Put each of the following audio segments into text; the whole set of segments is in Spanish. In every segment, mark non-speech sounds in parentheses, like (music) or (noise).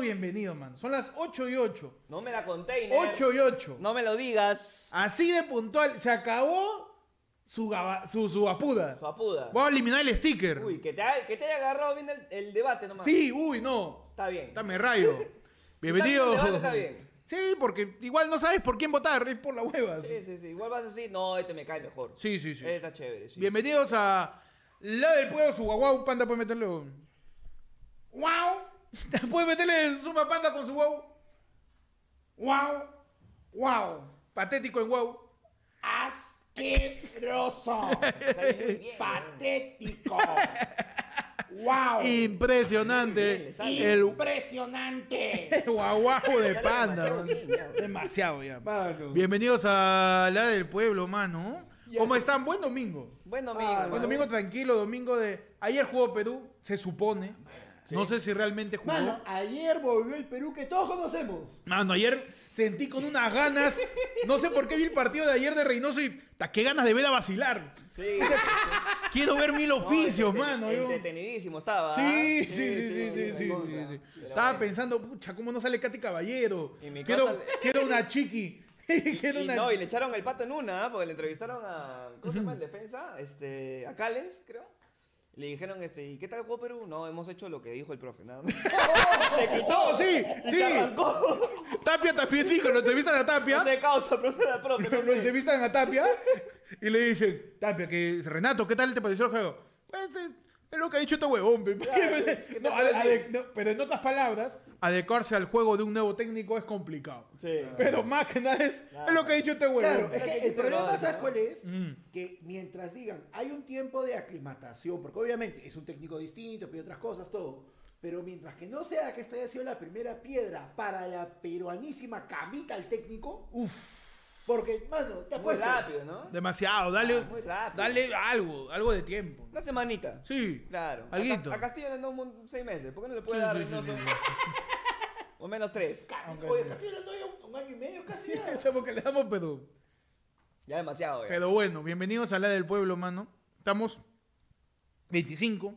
bienvenido, mano. Son las 8 y 8. No me la container. 8 y 8. No me lo digas. Así de puntual. Se acabó su, gaba- su, su apuda. Su apuda. Voy a eliminar el sticker. Uy, que te, ha- que te haya agarrado bien el, el debate nomás. Sí, uy, no. Está bien. (laughs) Está me rayo. Bienvenido. Bien, el debate está bien. Sí, porque igual no sabes por quién votar, es por la hueva. Sí, sí, sí. Igual vas a decir, no, este me cae mejor. Sí, sí, sí. Este está chévere, sí. Bienvenidos a La del Pueblo, su guau Panda puede meterle. un- ¡Wow! (laughs) Puede meterle Suma Panda con su guau. ¡Wow! ¡Wow! Patético en guau. Asqueroso. (laughs) Patético. Wow. Impresionante. El Impresionante. (laughs) guau guau de panda. demasiado bien, ya. Demasiado ya. Mano. Bienvenidos a La del Pueblo, mano. ¿Cómo están? Buen domingo. Buen domingo. Ah, Buen hermano. domingo tranquilo, domingo de. Ayer jugó Perú, se supone. No sé si realmente jugó. Mano, ayer volvió el Perú que todos conocemos. Mano, ayer sentí con unas ganas. No sé por qué vi el partido de ayer de Reynoso y. ta, ¡Qué ganas de ver a vacilar! Sí. (laughs) Quiero ver mil oficios, No, mano. Entretenidísimo estaba. Sí, ¿ah? sí, sí, sí, sí, sí, sí, Estaba bueno. pensando, pucha, ¿cómo no sale Katy Caballero? Quiero, casa- quiero una chiqui. (laughs) quiero Y una. no, y le echaron el pato en una, ¿ah? porque le entrevistaron a. ¿Cómo se llama el defensa? Este, a Callens, creo. Le dijeron, este, ¿y qué tal jugó Perú? No, hemos hecho lo que dijo el profe, nada más. (laughs) se quitó. Oh, sí, y sí. Se arrancó. Tapia también dijo, lo entrevistan a Tapia. No sé causa, profe, era profe, no lo sé. entrevistan a Tapia y le dicen, Tapia, que Renato, ¿qué tal te pareció el juego? Pues eh, es lo que ha dicho este huevón. pero en otras palabras, adecuarse al juego de un nuevo técnico es complicado. Sí. Pero más que nada es, es lo que ha dicho este huevón. Claro, es que el problema, ¿sabes ¿no? cuál es? Mm. Que mientras digan, hay un tiempo de aclimatación, porque obviamente es un técnico distinto, pide otras cosas, todo. Pero mientras que no sea que esta haya sido la primera piedra para la peruanísima camita al técnico, Uf, porque, mano, te Muy apuesto. rápido, ¿no? demasiado, dale, Ah, muy rápido. dale algo, algo de tiempo. Una semanita. Sí. Claro. A, Alguito. A Castillo le han dado un- seis meses. ¿Por qué no le puede Sí, dar sí, sí, Reynoso? sí. (laughs) O menos tres. Oye, casi le doy un, un año y medio, casi ya. (laughs) Porque le damos pero, Ya demasiado, ya. pero bueno, bienvenidos a la del pueblo, mano. Estamos 25.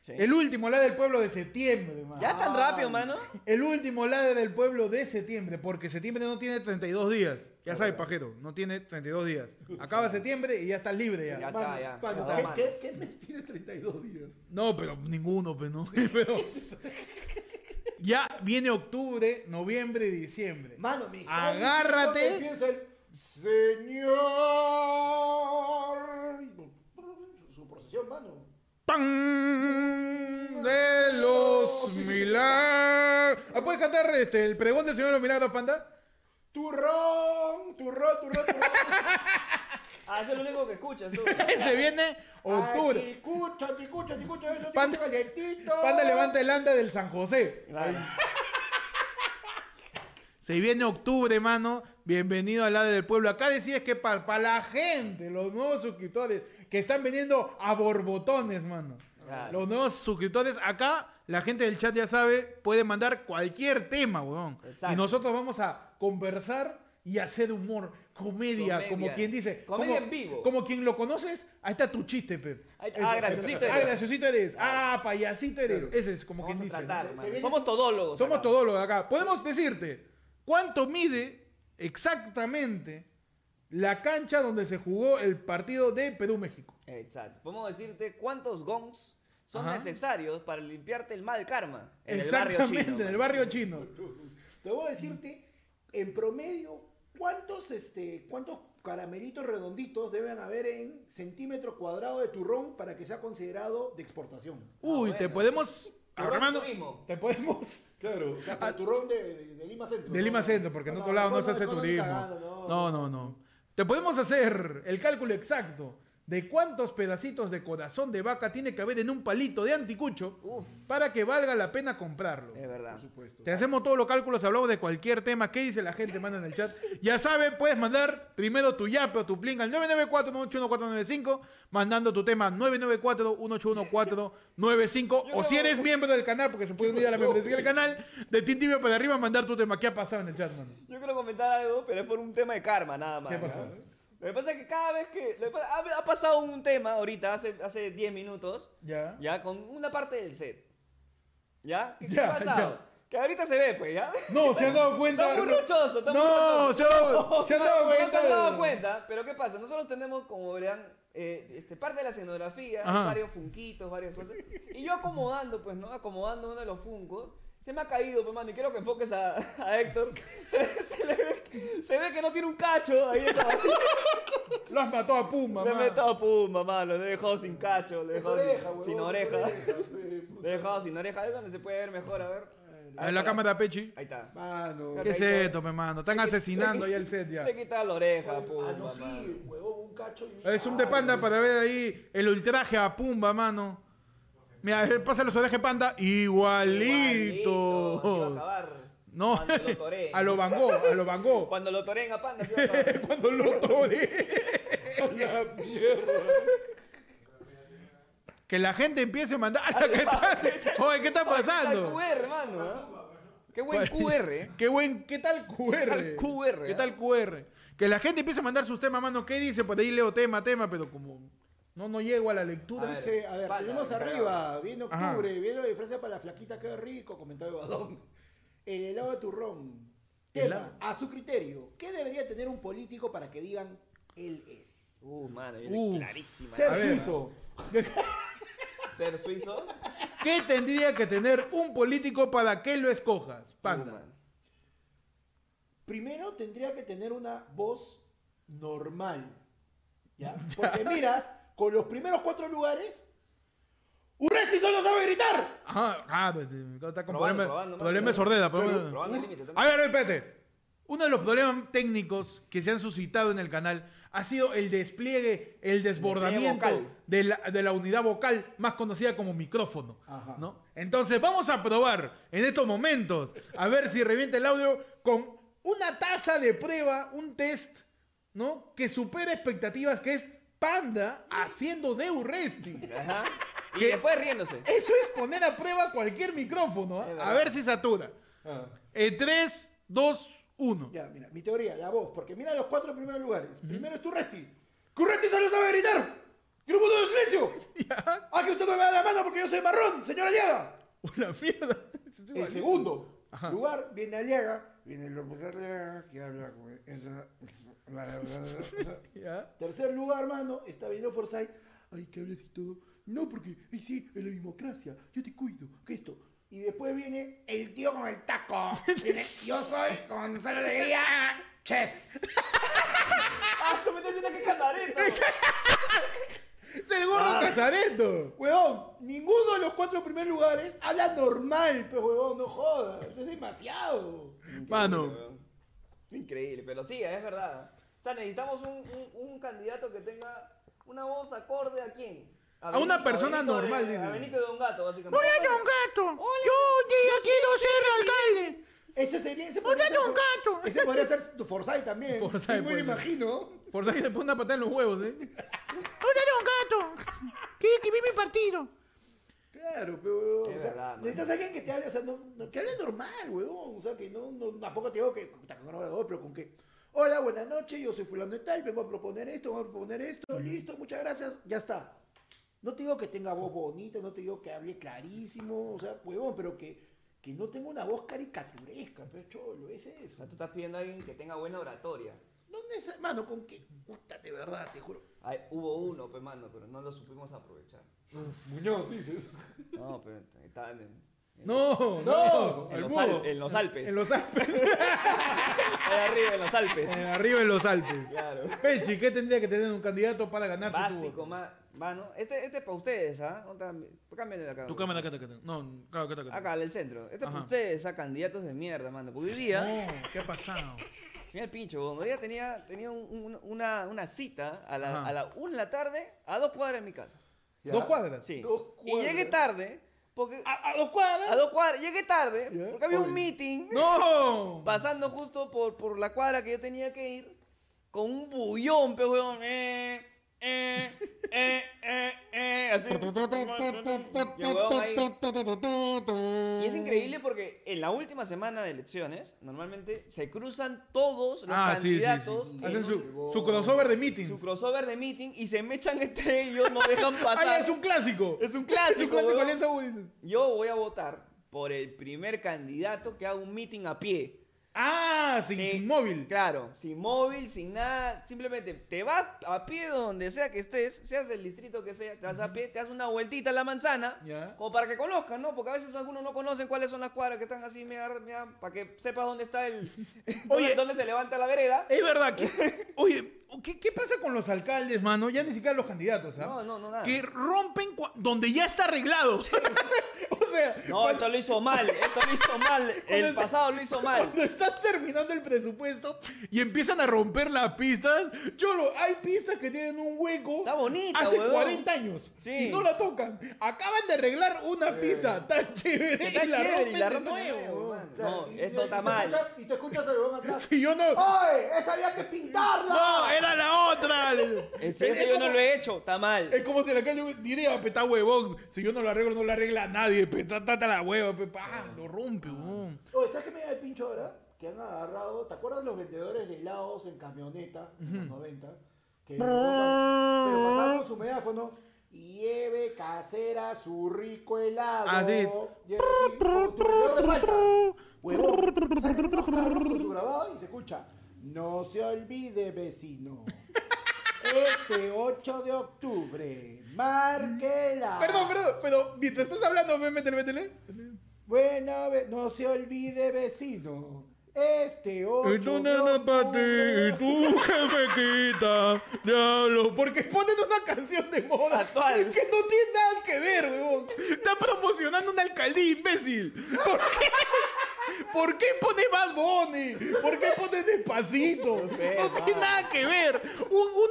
Sí. El último la del pueblo de septiembre, mano. ¿Ya tan rápido, mano? El último lade del pueblo de septiembre, porque septiembre no tiene 32 días. Ya sabes, pajero, no tiene 32 días. Acaba septiembre y ya estás libre ya. Ya Mano, está, ya. mano, ¿qué, qué, qué mes tiene 32 días? No, pero ninguno, pues no. (laughs) Pero ya viene octubre, noviembre y diciembre. Mano, está Agárrate. empieza el Señor. Su procesión, mano. ¡Pam! De los milagros. Ah, ¿Puedes cantar este, el pregón del Señor de los Milagros, panda? Turrón, turrón, turrón, turrón. (laughs) Ah, eso es lo único que escuchas tú. (laughs) Se viene octubre. Anticucho, anticucho, anticucho, eso, Panda- calientito. Panda levanta el anda del San José. Se viene octubre, mano. Bienvenido al lado del pueblo. Acá decías que para la gente, los nuevos suscriptores que están viniendo a borbotones, mano. Claro. Los nuevos suscriptores, acá la gente del chat ya sabe, puede mandar cualquier tema, weón. Exacto. Y nosotros vamos a conversar y hacer humor, comedia, Comedia. como quien dice. Comedia como, en vivo. Como quien lo conoces, ahí está tu chiste, Pep. Ah, graciosito Ah, eres. graciosito eres. Ah, payasito eres. Ese es como Vamos quien dice. tratar, viene- Somos todólogos. Somos acá. de acá. Podemos decirte cuánto mide exactamente la cancha donde se jugó el partido de Perú-México. Exacto. Podemos decirte cuántos gongs son Ajá. necesarios para limpiarte el mal karma en el barrio Exactamente, chino. en el barrio chino. Te voy a decirte, en promedio, ¿cuántos, este, cuántos caramelitos redonditos deben haber en centímetro cuadrado de turrón para que sea considerado de exportación? Uy, bueno. te podemos. Turrón Armando, te podemos. Claro, o sea, para turrón de, de- de Lima Centro. De ¿no? Lima Centro, porque en otro lado no se hace no, no, turismo. cagando, No, no, no. Te podemos hacer el cálculo exacto de cuántos pedacitos de corazón de vaca tiene que haber en un palito de anticucho Uf, para que valga la pena comprarlo. es verdad. Por supuesto. Te hacemos todos los cálculos, hablamos de cualquier tema. ¿Qué dice la gente? Manda en el chat. Ya sabe, puedes mandar primero tu yape o tu plink al 994-181-495, mandando tu tema 994-181-495. O si eres miembro del canal, porque se puede unir a la membresía del canal, de Tintibio para arriba, mandar tu tema. ¿Qué ha pasado en el chat, mano? Yo quiero comentar algo, pero es por un tema de karma nada más. ¿Qué pasó? ¿no? Lo que pasa es que cada vez que... pasa- ha, ha pasado un tema ahorita, hace, hace 10 minutos, Ya. ya, con una parte del set. ¿Ya? ¿Qué, Ya, ha pasado? ya. Que ahorita se ve, pues, ¿ya? No, se han dado cuenta. Está muy rochoso, está No, se han dado, se han dado No se cuenta. han dado cuenta, pero ¿qué pasa? Nosotros tenemos, como verán, eh, este, parte de la escenografía, Ajá. varios funquitos, varias cosas. Y yo acomodando, pues, ¿no? Acomodando uno de los funcos. Se me ha caído, pues, y quiero que enfoques a, a Héctor. (laughs) Se, se le ve, se ve que no tiene un cacho ahí. en la- (laughs) Lo has matado a Pumba, Le he man. metido a puma, mano. Le he dejado sin cacho, le he dejado oreja, sin, sin oreja. (laughs) Le he dejado sin oreja. Ahí es donde se puede ver mejor, a ver. A ver la cámara, Pechi. Ahí está. Mano. ¿Qué es esto, mi mano? Están asesinando ahí el set ya. Le he quitado la oreja, puma, Ah, no, sí, huevón, un cacho y... Es un de panda para ver ahí el ultraje a Pumba, mano. Mira, ver, pasa los orejas de panda. Igualito. va a acabar. No, Cuando lo (laughs) toreen. a lo Van Gogh, a lo Van Gogh. Cuando lo toreen a Panda, así va a acabar. Cuando lo tore. (laughs) La mierda. Que la gente empiece a mandar. (laughs) ¿Qué tal? Oye, ¿qué está Oye, ¿Qué pasando? tal QR, hermano? ¿ah? Qué buen QR. ¿eh? Qué buen, ¿qué tal QR? tal QR, ¿Qué eh? tal QR? Que la gente empiece a mandar sus temas, mano. ¿Qué dice? Por ahí leo tema, tema, pero como no, no llego a la lectura. A ver. Dice, a ver, Panda, tenemos arriba, viene Ajá. octubre, viene la diferencia para la flaquita, qué rico, comentario de Badón. El helado de turrón. Tema, a su criterio, ¿qué debería tener un político para que digan él es? Uh, mano, viene Uf. clarísima. Ser ver. suizo. Ser suizo. ¿Qué tendría que tener un político para que lo escojas? Uh, Panda. mano. Primero tendría que tener una voz normal. ¿Ya? Porque mira, con los primeros cuatro lugares, Urresti solo sabe gritar. Ajá, ah, está con Probando, problema, de sordera. Límite A ver, espérate. Uno de los problemas técnicos que se han suscitado en el canal ha sido el despliegue, el desbordamiento vocal. de la, de la unidad vocal más conocida como micrófono. Ajá. ¿no? Entonces vamos a probar en estos momentos a ver si revienta el audio con una tasa de prueba, un test, ¿no? Que supera expectativas, que es Panda haciendo de Urresti. (laughs) Ajá. Y después riéndose. Eso es poner a prueba cualquier micrófono. ¿ah? A ver si satura. En 3, 2, 1. Ya, mira, mi teoría, la voz, porque mira los cuatro primeros lugares. Primero es Turresti. ¡Que Urresti solo sabe gritar! ¡Quiero un minuto de silencio! (laughs) Ya. ¡Ah, que usted no me da la mano porque yo soy marrón, señora Aliaga! Una mierda. (laughs) El segundo Ajá. lugar viene Aliaga, viene López Aliaga, que habla con esa... (laughs) Ya. Tercer lugar, hermano, está viendo Forsyth. Ay, que hables y todo. No, porque, ay, sí, es la democracia. Yo te cuido, que esto. Y después viene el tío con el taco. Viene, yo soy Gonzalo Alegría. Chess. (laughs) ¡Ah, tú me estás diciendo que es! Es el gordo Ah. Casareto. Huevón, ninguno de los cuatro primeros lugares habla normal, pues, huevón, no jodas. Es demasiado. Mano. weón. Increíble, pero sí, es verdad. O sea, necesitamos un, un- un candidato que tenga una voz acorde a quién. A una Benito- persona de- normal, dice. A Benito de un gato, básicamente. Hola, Don Gato. Yo ya quiero ser alcalde. Ese sería. Ese Hola, podría ser- Gato. Ese podría ser tu Forsyth también. (laughs) Forsyth sí, me ser. imagino. Si le pone una patada en los huevos, ¿eh? (laughs) Hola, Don Gato. ¿Quiere que vi mi partido? Claro, pero Es o sea, verdad, necesitas a alguien que te hable, o sea, no, no- que hable normal, huevón. O sea, que no, no tampoco te digo que con pero con que. Hola, buenas noches, yo soy fulano de tal, vengo a proponer esto, vengo a proponer esto, listo, muchas gracias, ya está. No te digo que tenga voz bonita, no te digo que hable clarísimo, o sea, huevón, pero que, que no tenga una voz caricaturesca, pero cholo, es O eso. sea, tú estás pidiendo a alguien que tenga buena oratoria. No neces- mano, con que, puta, de verdad, te juro. Ay, hubo uno, pues, mano, pero no lo supimos aprovechar. Muñoz, dices. No, pero estaban en No, no. en los, mudo. Al- en los Alpes. En los Alpes. (laughs) Arriba, en los Alpes. Eh, arriba en los Alpes. Claro. Pechi, ¿qué tendría que tener un candidato para ganarse tu Básico, voto? más. Mano, este, este es para ustedes, ¿ah? De acá. Tu cámara, acá, acá, acá. No, claro, acá, acá. Acá, al centro. Este es para ustedes, ¿ah? Candidatos de mierda, mano. Porque hoy día. No, ¿qué ha pasado? (laughs) Mira el pincho. Hoy día tenía, tenía un- un- una, una cita a la, Ajá. a la 1 de la tarde a dos cuadras de mi casa. ¿Dos cuadras? Sí. Dos Y llegué cuadras. tarde. Porque, ¿A, a dos cuadras? a dos cuadras. Llegué tarde. Porque había un meeting. ¡No! Pasando justo por, por la cuadra que yo tenía que ir. Con un bullón, pe, weón. Eh, eh, eh, eh, eh, así. Y es increíble porque en la última semana de elecciones, normalmente se cruzan todos los Ah, sí, sí, sí. candidatos en Hacen su, su crossover de meetings. su crossover de meeting y se mechan entre ellos, no dejan (laughs) Ah, pasar. es un clásico. Es un (laughs) Es un clásico. clásico, huevón. Alianza U, dice. Yo voy a votar por el primer candidato que haga un meeting a pie. Ah, sin, móvil. Claro, sin móvil, sin nada. Simplemente te vas a pie donde sea que estés, seas el distrito que sea, te vas a pie, te das una vueltita a la manzana, Ya. como para que conozcan, ¿no? Porque a veces algunos no conocen cuáles son las cuadras que están así, media- media- para que sepas dónde está el. (laughs) Oye. dónde, dónde se levanta la vereda. Es verdad que. (laughs) Oye, ¿qué, qué pasa con los alcaldes, mano? Ya ni siquiera los candidatos, ¿ah? No, no, no, nada. Que rompen donde ya está arreglado. (laughs) o sea, No, cuando, esto lo hizo mal, esto lo hizo mal. (laughs) El está- pasado lo hizo mal. cuando están terminando el presupuesto y empiezan a romper las pistas, cholo, hay pistas que tienen un hueco. Está bonita, Hace huevón. 40 años. Sí. Y no la tocan. Acaban de arreglar una pista tan chévere. Está y la chévere rompen y la rompen de nuevo, nuevo, No, y- esto y- está mal. escuchas- y te escuchas al huevón atrás. Si yo no. ¡Oye! ¡Esa había que pintarla! No, era la otra. Es yo como- no lo he hecho, está mal. Es como si el alcalde diría, peta huevón, si yo no lo arreglo, no lo arregla nadie, peta tata la hueva, pe, pa, lo rompe, huevón. Oye, ¿sabes qué me da el pincho ahora? Que han agarrado, ¿te acuerdas los vendedores de helados en camioneta en los 90? Que pero pasaban con su megáfono y lleve casera su rico helado. Ah, así, como tu vendedor de Malta. Huevón, unos con su grabado y se escucha. No se olvide, vecino. Este 8 de octubre, marquela. Perdón, perdón, pero mientras estás hablando, métele, métele. Bueno, no se olvide, vecino. Este 8 Y tú, de nena, ti, y tú que me quita, diablo. Porque ponen una canción de moda Actual. que no tiene nada que ver, huevón. Está promocionando una alcaldía, imbécil. ¿Por qué? ¿Por qué pone Bad Bunny? ¿Por qué pone Despacito? No, sé, tiene nada que ver. Un, un,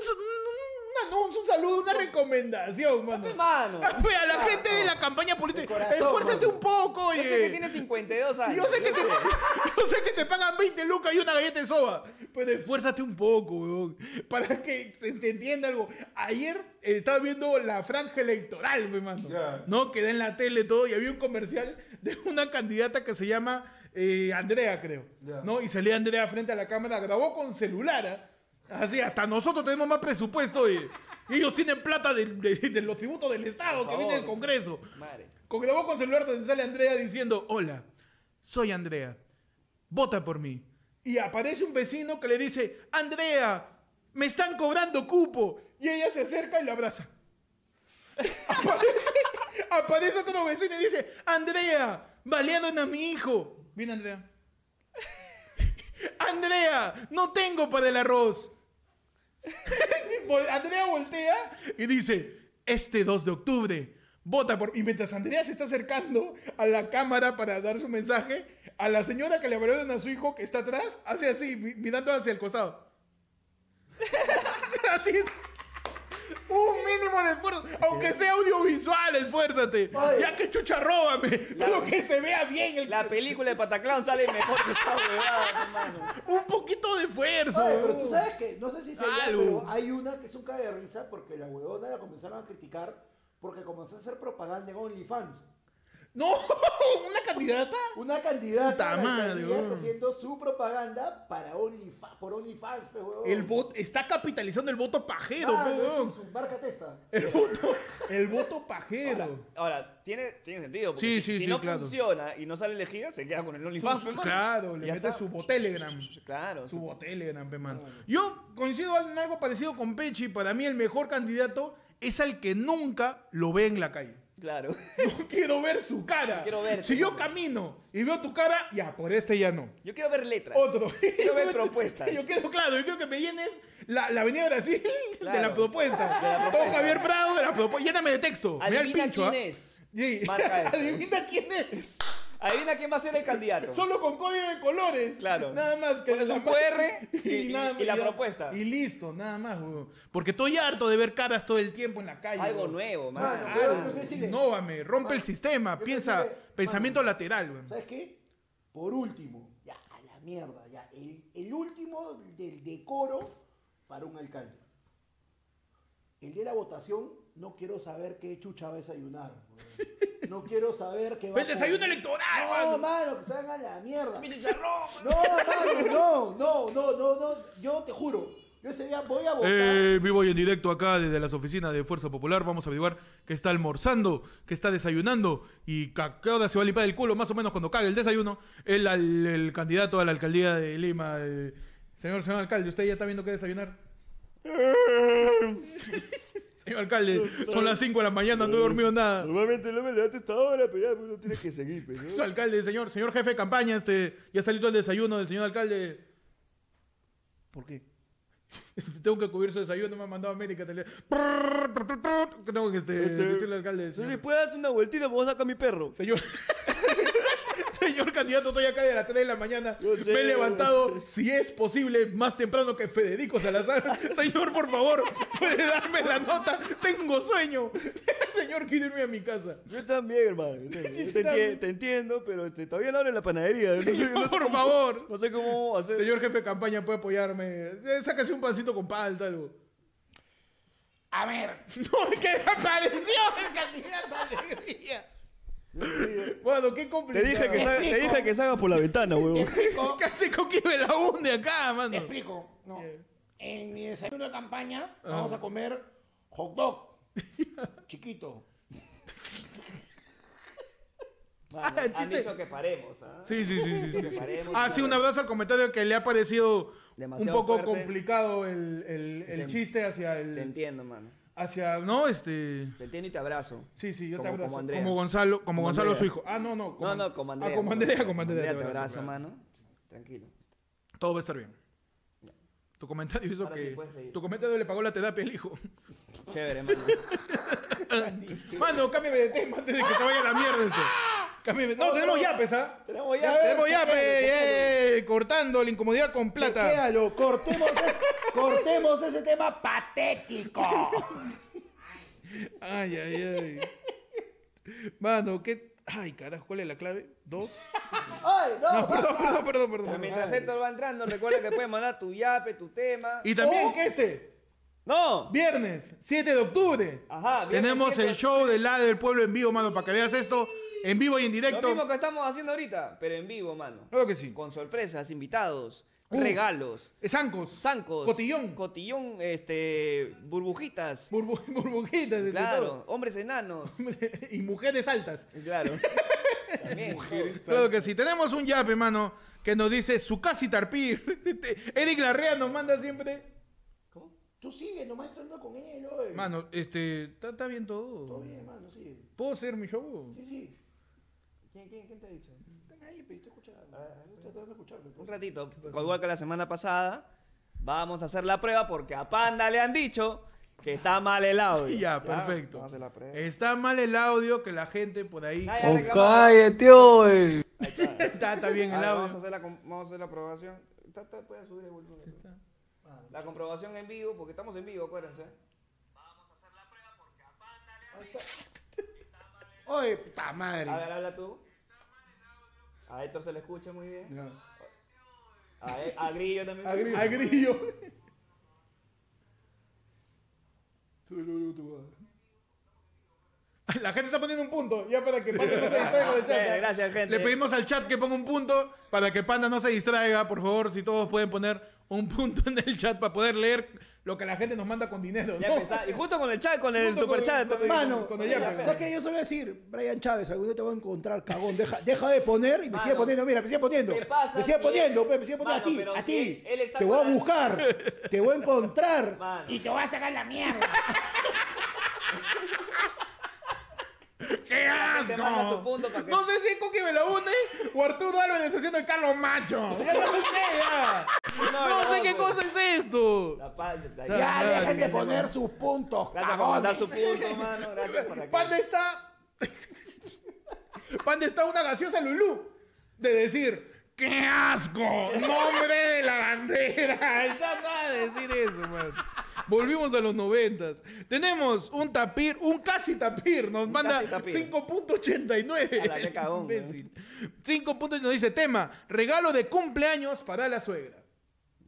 un anuncio, un saludo, una recomendación, mano. Hermano. (laughs) A la gente de la campaña política, corazón, esfuérzate mano. un poco, Yo sé que oye. tiene 52 años. Yo sé, que te, (laughs) yo sé que te pagan 20 lucas y una galleta de soba, pero esfuérzate un poco, weón, para que se te entienda algo. Ayer eh, estaba viendo la franja electoral, we, mano, Ya. ¿no? Que da en la tele todo y había un comercial de una candidata que se llama eh, Andrea, creo, Ya. ¿no? Y salía Andrea frente a la cámara, grabó con celular, ¿ah? Así, hasta nosotros tenemos más presupuesto y, ellos tienen plata de, de- de los tributos del Estado que viene del. Congreso. Madre. Con grabó con celular donde sale Andrea diciendo, hola, soy Andrea, vota por mí. Y aparece un vecino que le dice, Andrea, me están cobrando cupo. Y ella se acerca y la abraza. (laughs) aparece, aparece otro vecino y dice, Andrea, balearon a mi hijo. Viene Andrea. (laughs) Andrea, no tengo para el arroz. (laughs) Andrea voltea y dice, este 2 de octubre, vota por... Y mientras Andrea se está acercando a la cámara para dar su mensaje, a la señora que le abrieron a su hijo que está atrás, hace así, mi- mirando hacia el costado. (laughs) así es. Un mínimo de esfuerzo, aunque sea audiovisual, esfuérzate. Oye. Ya que chucha, róbame, pero (laughs) que se vea bien el... La película de Pataclown sale mejor que esta huevada, hermano. Un poquito de esfuerzo. Oye, pero tú sabes que, no sé si se Algo. pero hay una que es un cae de risa porque la huevona la comenzaron a criticar porque comenzó a hacer propaganda en OnlyFans. No, (laughs) una candidata. Una candidata la está haciendo su propaganda para OnlyFans, por OnlyFans. El voto, está capitalizando el voto pajero, Ah, no, su, su marca testa. El voto, el voto pajero. Ahora, tiene, tiene sentido. Porque Sí, si, sí, si sí, no claro. funciona y no sale elegida, se queda con el OnlyFans, claro, le mete está. su botelegram. Claro. Su botelegram, mano. Bueno. Yo coincido en algo parecido con Pechi. Para mí el mejor candidato es al que nunca lo ve en la calle. Claro. No quiero ver su cara. Quiero verte, Si yo camino y veo tu cara, ya, por este ya no. Yo quiero ver letras. Otro. Quiero ver (laughs) propuestas. Yo quiero, claro, yo quiero que me llenes la, la Avenida Brasil de la propuesta. De la Todo propuesta. Javier Prado de la propuesta. Lléname de texto. El Adivina pincho, quién es. Sí. Marca (laughs) esto. Adivina quién es. Adivina quién va a ser el candidato. Solo con código de colores. Claro. Nada más que Pones un QR (laughs) y- y- nada y la propuesta. Y listo, nada más, weón. Porque estoy harto de ver caras todo el tiempo en la calle. Algo weón. nuevo, Mano, mano. yo decirle- Innóvame, rompe el sistema, piensa, decirle- pensamiento mano, lateral, weón. ¿Sabes qué? Por último, ya, a la mierda, ya, el, el último del decoro para un alcalde. el de la votación no quiero saber qué chucha va a desayunar. weón. No quiero saber qué va El desayuno electoral, No, mano. mano, que se hagan la mierda. Mi chicharrón. No, mano, no, no, no, no, no. Yo te juro, yo ese día voy a votar. Eh, vivo y en directo acá desde las oficinas de Fuerza Popular. Vamos a averiguar que está almorzando, que está desayunando y que se va a limpiar el culo, más o menos cuando cague el desayuno. El, al- el candidato a la alcaldía de Lima. el- señor, señor alcalde, ¿usted ya está viendo qué desayunar? (laughs) señor alcalde, son las 5 de la mañana, no he dormido nada. Normalmente no me levanto esta hora, pero ya uno tiene que seguir, pues, ¿no? Señor alcalde, señor, señor jefe de campaña, este, ya está listo el desayuno del señor alcalde. ¿Por qué? (laughs) Tengo que cubrir su desayuno, me ha mandado a médica. tele- Que tengo que este, decirle al alcalde. Señor. ¿puedes darte una vueltita? A sacar a mi perro. Señor. (laughs) Señor candidato, estoy acá de las 3 de la mañana. Sé, Me he levantado, si es posible, más temprano que Federico Salazar. (laughs) Señor, por favor, puede darme la nota. Tengo sueño. (laughs) Señor, quiero irme a mi casa. Yo también, hermano. Yo también. Yo (laughs) te, enti- te entiendo, pero este, todavía no abre la panadería. No sé, Señor, no sé por cómo- favor. No sé cómo hacer. Señor jefe de campaña, puede apoyarme. Eh, Sácase un pancito con palta, algo. A ver, No, que apareció el candidato alegría. Bueno, qué Te complicado. dije, que salga, te dije que salga por la ventana, huevón. explico, (laughs) Casi coquí me la hunde acá, te mano. explico. No. En mi desayuno de campaña Ah. vamos a comer hot dog. (laughs) Chiquito. Mano, (laughs) Ah, el han chiste. dicho que paremos, ¿ah? Sí, sí, sí, sí. sí. Que paremos, Ah, sí, un abrazo al comentario que le ha parecido Demasiado un poco fuerte. complicado el, el- el chiste hacia Te el. entiendo, mano. Hacia. No, este. Te entiendo y te abrazo. Sí, sí, yo te Como- abrazo. como Como, Andrea. Gonzalo, como, Como Gonzalo Andrea. su hijo. Ah, no, no. No, no, como Andrea. Ah, como Andrea, como Andrea, te abrazo, mano. Tranquilo. Todo va a estar bien. Tu comentario hizo Ahora sí que. seguir. tu comentario le pagó la terapia al hijo. Chévere, mano. (laughs) Mano, cámbiame de tema antes de que se vaya a la mierda esto. Cámbiame. No, tenemos yapes, ¿ah? Tenemos Ya ya. Tenemos Quédalo, yape, eh, cortando la incomodidad con plata. Quédalo, cortemos, es- cortemos ese tema patético. Ay, ay, ay. Mano, ¿qué? Ay, carajo, ¿cuál es la clave? ¿Dos? Ay, no. No, perdón, perdón, perdón, Pero perdón. mientras Héctor va entrando, recuerda que puedes mandar tu yape, tu tema. Y también Oh. que este, ¡No! viernes, 7 de octubre, Ajá, viernes tenemos siete. el show del lado del pueblo en vivo, mano, para que veas esto en vivo y en Lo directo. mismo que estamos haciendo ahorita, pero en vivo, mano. Claro que sí. Con sorpresas, invitados, Uf. regalos, Zancos, zancos, Cotillón. cotillón, este, burbujitas, burbu- (laughs) burbujitas, de claro, hombres enanos, (laughs) y mujeres altas. claro. (laughs) También, Claro que sí. Tenemos un yape, mano, que nos dice su casi tarpir. Eric Larrea nos manda siempre. ¿Cómo? Tú sigue, nomás estoy hablando con él, oye. Mano, este, ¿está está bien todo? Todo bien, mano, sigue. ¿Puedo hacer mi show? Sí, sí. ¿Quién, quién, quién te ha dicho? Están ahí, pero estoy escuchando. Estoy tratando de escucharlo. Un ratito, igual que la semana pasada, vamos a hacer la prueba porque a Panda le han dicho que está mal el audio. (laughs) Ya, perfecto. Vamos a hacer la prueba. Está mal el audio que la gente por ahí. Ah, Oh, cállate, oye. Ahí está. (laughs) Está, está bien el Ahora vamos, a audio. hacer la, com- vamos a hacer la aprobación. Está, está, puede subir el volumen. La comprobación en vivo, porque estamos en vivo, acuérdense. Oye, puta madre. A ver, habla tú. A Héctor se le escucha muy bien. Ya. A, E- a Grillo también. A grillo. A grillo. La gente está poniendo un punto, ya para que Panda no se (laughs) distraiga con el chat. ¿ya? gracias, gente. Le pedimos al chat que ponga un punto para que Panda no se distraiga, por favor, si todos pueden poner un punto en el chat para poder leer lo que la gente nos manda con dinero. Y justo con el chat, con el con el- Mano, con el yape. ¿sabes qué? Yo solo voy a decir, Brian Chávez, algún día te voy a encontrar, cagón. Deja, deja de poner y me Mano, sigue poniendo, mira, me sigue poniendo. ¿qué pasa Me sigue si poniendo, él- pe, me sigue poniendo Mano, a pero ti, a ti. él- él está te voy a buscar, te voy a encontrar (laughs) Mano. y te voy a sacar la mierda. (laughs) ¡Qué asco! que- No sé si es Coqui Belaunde o Arturo Álvarez haciendo el Carlos Macho. (laughs) Ya no sé, ya. No, sé qué cosa es esto. La pa- la- Ya, dejen de poner sus puntos, Gracias por mandar su punto, mano. Gracias por Panda está. Panda está una gaseosa Lulú de decir. ¡Qué asco! ¡Nombre de la bandera! (laughs) Está nada de decir eso, man. Volvimos a los noventas. Tenemos un tapir, un casi tapir. Nos manda casi tapir. 5.89. Ala, qué cagón, Imbécil. 5 puntos y nos dice tema: regalo de cumpleaños para la suegra.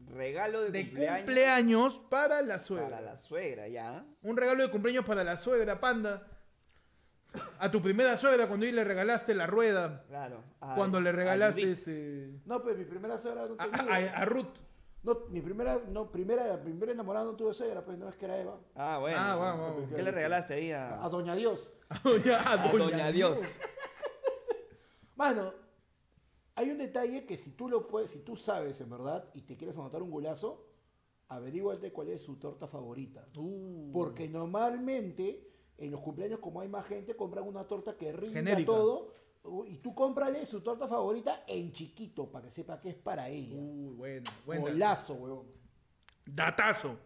Regalo de, De cumpleaños, cumpleaños para la suegra. para la suegra, ya. Un regalo de cumpleaños para la suegra, panda. A tu primera suegra cuando ahí le regalaste la rueda. Claro. a- Cuando le regalaste este. No, pues mi primera suegra no A, tenía. a- a Ruth. No, mi primera, no, primera, primera enamorada no tuve suegra, pues no es que era Eva. Ah, bueno. Ah. ¿Qué le regalaste ahí a, A Doña Dios. (laughs) A Doña, Doña Dios? Mano, hay un detalle que si tú lo puedes, si tú sabes en verdad y te quieres anotar un golazo, averíguate cuál es su torta favorita. Uh. Porque normalmente en los cumpleaños, como hay más gente, compran una torta que rinda Genérica. todo. u- Y tú cómprale su torta favorita en chiquito para que sepa que es para ella. Uy, bueno, bueno. Golazo, weón. Datazo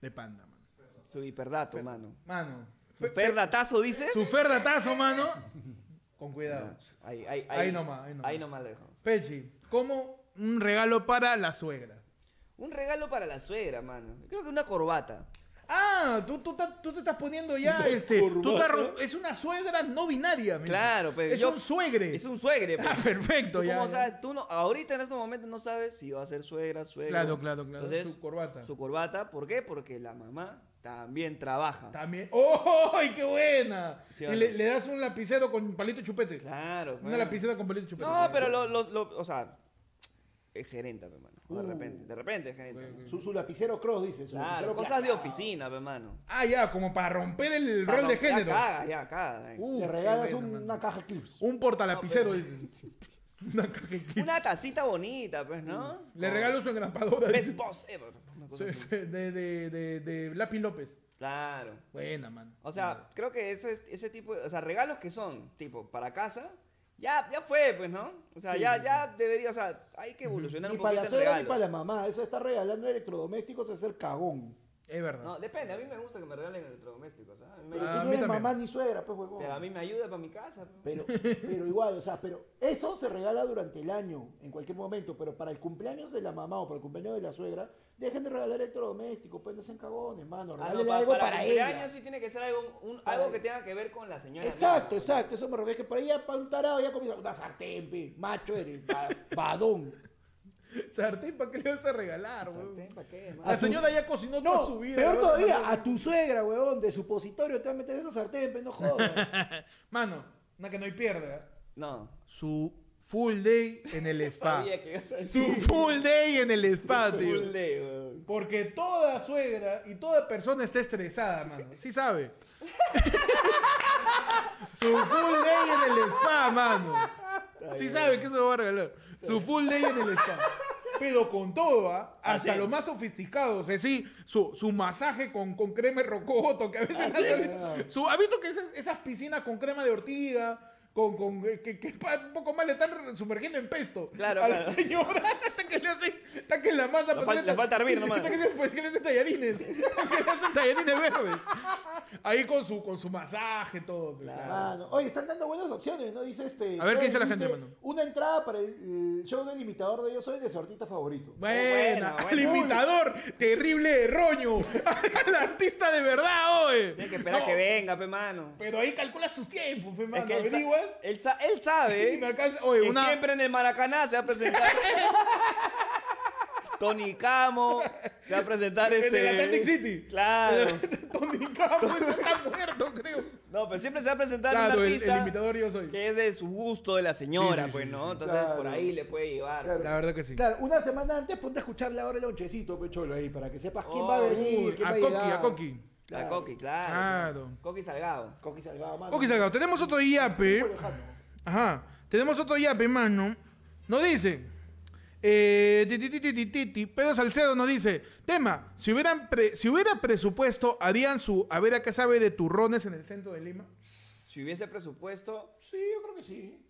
de panda, mano. Su hiperdato, mano. Mano. ¿Su ferdatazo dices? Su fer datazo, mano. Con cuidado. Ahí, ahí, Ahí nomás, ahí nomás. Ahí nomás lo dejamos. Pechi, como un regalo para la suegra. Un regalo para la suegra, mano. Creo que una corbata. Ah, tú, tú, tú te estás poniendo ya, este, tú estás ro- es una suegra no binaria, amigo. Claro, pero Es yo- un suegre. Es un suegre, pues. Ah, perfecto, ¿Tú ya. cómo ya. sabes? Tú no, ahorita en estos momentos no sabes si va a ser suegra, suegro. Claro, claro, claro. Entonces, Su corbata. Su corbata, ¿por qué? Porque la mamá también trabaja. También. ¡Oh, qué buena! Sí, y ¿o no? le, le das un lapicero con palito chupete. Claro. Una bueno. lapicera con palito chupete. No, pero lo, lo, lo- o sea, es gerente, pe, mano. De Uh. repente, de repente es gerente. Su, su lapicero cross, dice. Su Claro, lapicero cosas de oficina, pe, mano. Ah, ya, como para romper el Para rol de romper- ya género. caga, ya caga. eh. Uh, Le regalas buena, un- mano. una caja clips. Un portalapicero. dice. (laughs) una caja de clips. Una tacita bonita, pues, ¿no? Le Con regalo su engrampadora. Best boss ever. Así. De, de, de, de Lápiz López. Claro. Buena, man. O sea, creo que ese, ese tipo, de- o sea, regalos que son, tipo, para casa, ya, ya fue, pues, ¿no? O sea, Sí, ya, sí, ya debería, o sea, hay que evolucionar Ni un para poquito la el suegra ni regalo. para la mamá. Eso de estar regalando electrodomésticos es ser cagón. Es verdad. No, depende, a mí me gusta que me regalen electrodomésticos, ¿sabes? Pero Ah, tú no eres también. mamá ni suegra, pues, huevón. Pero a mí me ayuda para mi casa. pues. Pero, pero igual, o sea, pero eso se regala durante el año, en cualquier momento. Pero para el cumpleaños de la mamá o para el cumpleaños de la suegra, dejen de regalar electrodomésticos, pues no sean cagones, mano. Ah, no, pa- algo para, para, cumpleaños ella. sí tiene que ser algo, un- Para algo ella. que tenga que ver con la señora. Exacto, misma. exacto, eso me refiero. Es que por ahí ya para un tarado ya comienza una sartén, pe, macho eres, ba- badón. (laughs) Sartén, ¿para qué le vas a regalar, weón? Sartén, ¿pa' qué, La mano? señora ya cocinó toda No, su vida. peor todavía, a tu suegra, weón, de supositorio te va a meter esa sartén, pe, no jodas. (laughs) Mano, una que no hay pierde. ¿eh? No. Su full day en el (laughs) spa. Sabía que ibas a decir. Su full day en el spa, tío. Full day, weón. Porque toda suegra y toda persona está estresada, mano. Sí sabe. Su full day en el spa, mano. Sí sabe que eso va a regalar. Su full day en el spa. Pero con todo, ¿ah? hasta lo más sofisticado. O sea, sí, su, su masaje con, con crema de rocoto, que a veces... Su, ¿Ha visto que esas, esas piscinas con crema de ortiga... Con, con, que, que un poco más le están sumergiendo en pesto. Claro, a la claro. señora, (laughs) hasta que le hace, hasta que la masa... Le pues, fal- le falta hervir (laughs) nomás. Hasta que, se- que le hacen tallarines. (laughs) que le hacen tallarines verdes. Ahí con su, con su masaje, todo. pues, Claro. Mano, oye, están dando buenas opciones, ¿no? Dice este. A ver, ¿qué dice la Dice, gente, mano? Una entrada para el, el show del imitador de Yo Soy de su artista favorito. Buena, buena, al buena. imitador, terrible roño, al artista de verdad, oye. Tienes que esperar No, que venga, pe, mano. Pero ahí calculas tus tiempos, fe, mano, Es que él, sa- él, sa- él sabe (laughs) Y me alcanza- oye, que una- siempre en el Maracaná se va a presentar (laughs) Tony Camo, se va a presentar En este... el Atlantic City. Claro. (laughs) Tony Campos está muerto, creo. No, pero siempre se va a presentar Claro, un el, artista el imitador yo soy. que es de su gusto de la señora, Sí, sí, pues, sí, ¿no? sí. Entonces Claro. por ahí le puede llevar. Claro. La verdad que sí. Claro, una semana antes ponte a escucharle ahora el lonchecito, pecholo, ahí, para que sepas quién va a Oh, venir, Uy, quién a va a Coqui, llegar. a Coqui. La Claro. Coqui, claro. Claro. Coqui Salgado. Coqui Salgado, mano. Coqui Salgado, tenemos otro yape. Ajá. Tenemos otro yape, mano. Nos dice. Eh, ti, ti, ti, ti, ti, ti, ti. Pedro Salcedo nos dice. Tema. Si, hubieran pre- si hubiera presupuesto, harían su. A ver a qué sabe de turrones en el centro de Lima. Si hubiese presupuesto, Sí, yo creo que sí.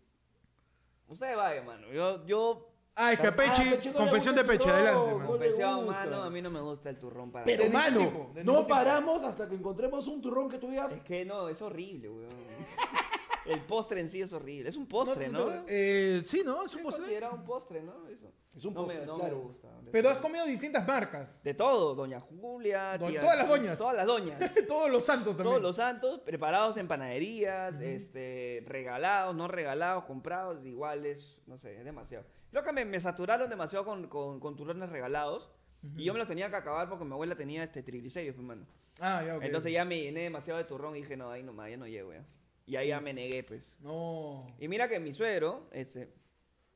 ustedes vayan, mano. Yo, yo Ah, es que a Pechi. Ah, Pechi no le confesión de el Pechi, turrón, adelante, no mano. le confesión, gusta. mano, a mí no me gusta el turrón para Pero, mano, tipo, de ningún no tipo. paramos hasta que encontremos un turrón que tú digas. Es que no, es horrible, weón. (laughs) El postre en sí es horrible. Es un postre, ¿no? Eh, sí, ¿no? Es un postre. considerado un postre, ¿no? Eso. Es un no postre, me, no claro. me gusta. Pero has comido distintas marcas. De todo, doña Julia, Do- tía- todas las doñas. Todas las doñas. (laughs) Todos los santos también. Todos los santos, preparados en panaderías, este, regalados, no regalados, comprados, iguales, no sé, es demasiado. Creo que me, me saturaron demasiado con, con, con turrones regalados. Y yo me los tenía que acabar porque mi abuela tenía este triglicéridos, pues, mano. Ah, ya, ok. Entonces ya me llené demasiado de turrón y dije, no, ahí nomás, ya no llego, ya. Y ahí ya me negué, pues. No. Y mira que mi suegro, este,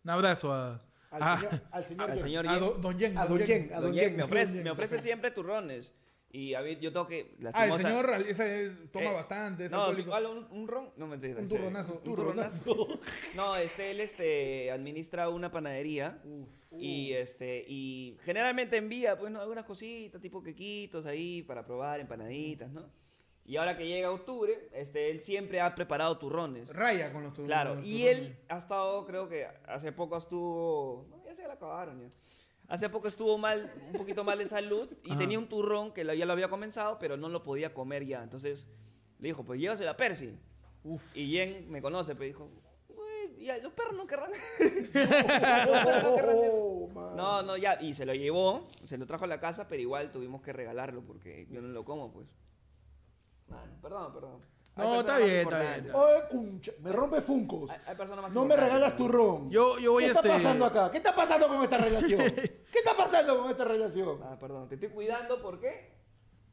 Un abrazo a. Al a- señor, al señor, al Yen. señor a Yen. do- Don Yen. A Don Yen, a Don Yen me, ofrece, me ofrece siempre turrones. Y a mí, yo tengo que, Ah, el señor esa es- toma Eh, bastante. No. ¿cuál? un, un ron, no me entiendes. Un turronazo. Un turronazo. (laughs) no, este, él este, administra una panadería. Y este, y generalmente envía, pues, ¿no? algunas cositas, tipo quequitos ahí para probar, empanaditas, ¿no? Y ahora que llega octubre, este, él siempre ha preparado turrones. Raya con los turrones. Claro, los y turrones. él ha estado, creo que hace poco estuvo, no, ya se le acabaron ya. Hace poco estuvo mal, un poquito mal de salud y Ajá. tenía un turrón que lo- ya lo había comenzado, pero no lo podía comer ya. Entonces le dijo, pues llévaselo a Percy. Uf. Y Jen me conoce, pero dijo, "Uy, ya, los perros no querrán. Oh, (laughs) no, no, ya. Y se lo llevó, se lo trajo a la casa, pero igual tuvimos que regalarlo porque yo no lo como, pues. Perdón, perdón. Hay No, personas está más bien, está importantes. bien. Oye, cuncha, me rompe funcos. Hay, hay personas más No me importantes. regalas turrón. Yo, yo voy ¿Qué a está este. pasando acá? ¿Qué está pasando con esta relación? (laughs) ¿Qué está pasando con esta relación? Ah, perdón, te estoy cuidando porque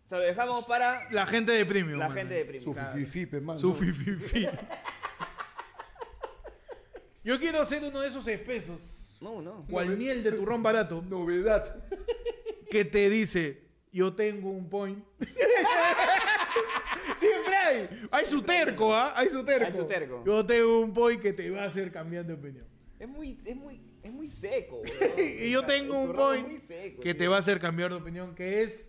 se lo dejamos para La gente de premium. la mano. gente de Premium. Su fififi, pe, mano. Su fi, fi, fi. Yo quiero ser uno de esos espesos. No, no. O al miel de turrón barato. Novedad. Que te dice, yo tengo un point. (laughs) Siempre hay. Hay su terco, ¿ah? Hay su terco. Hay su terco. Yo tengo un point que te va a hacer cambiar de opinión. Es muy, es muy, es muy seco. (laughs) Y yo tengo un seco, que tío. te va a hacer cambiar de opinión, que es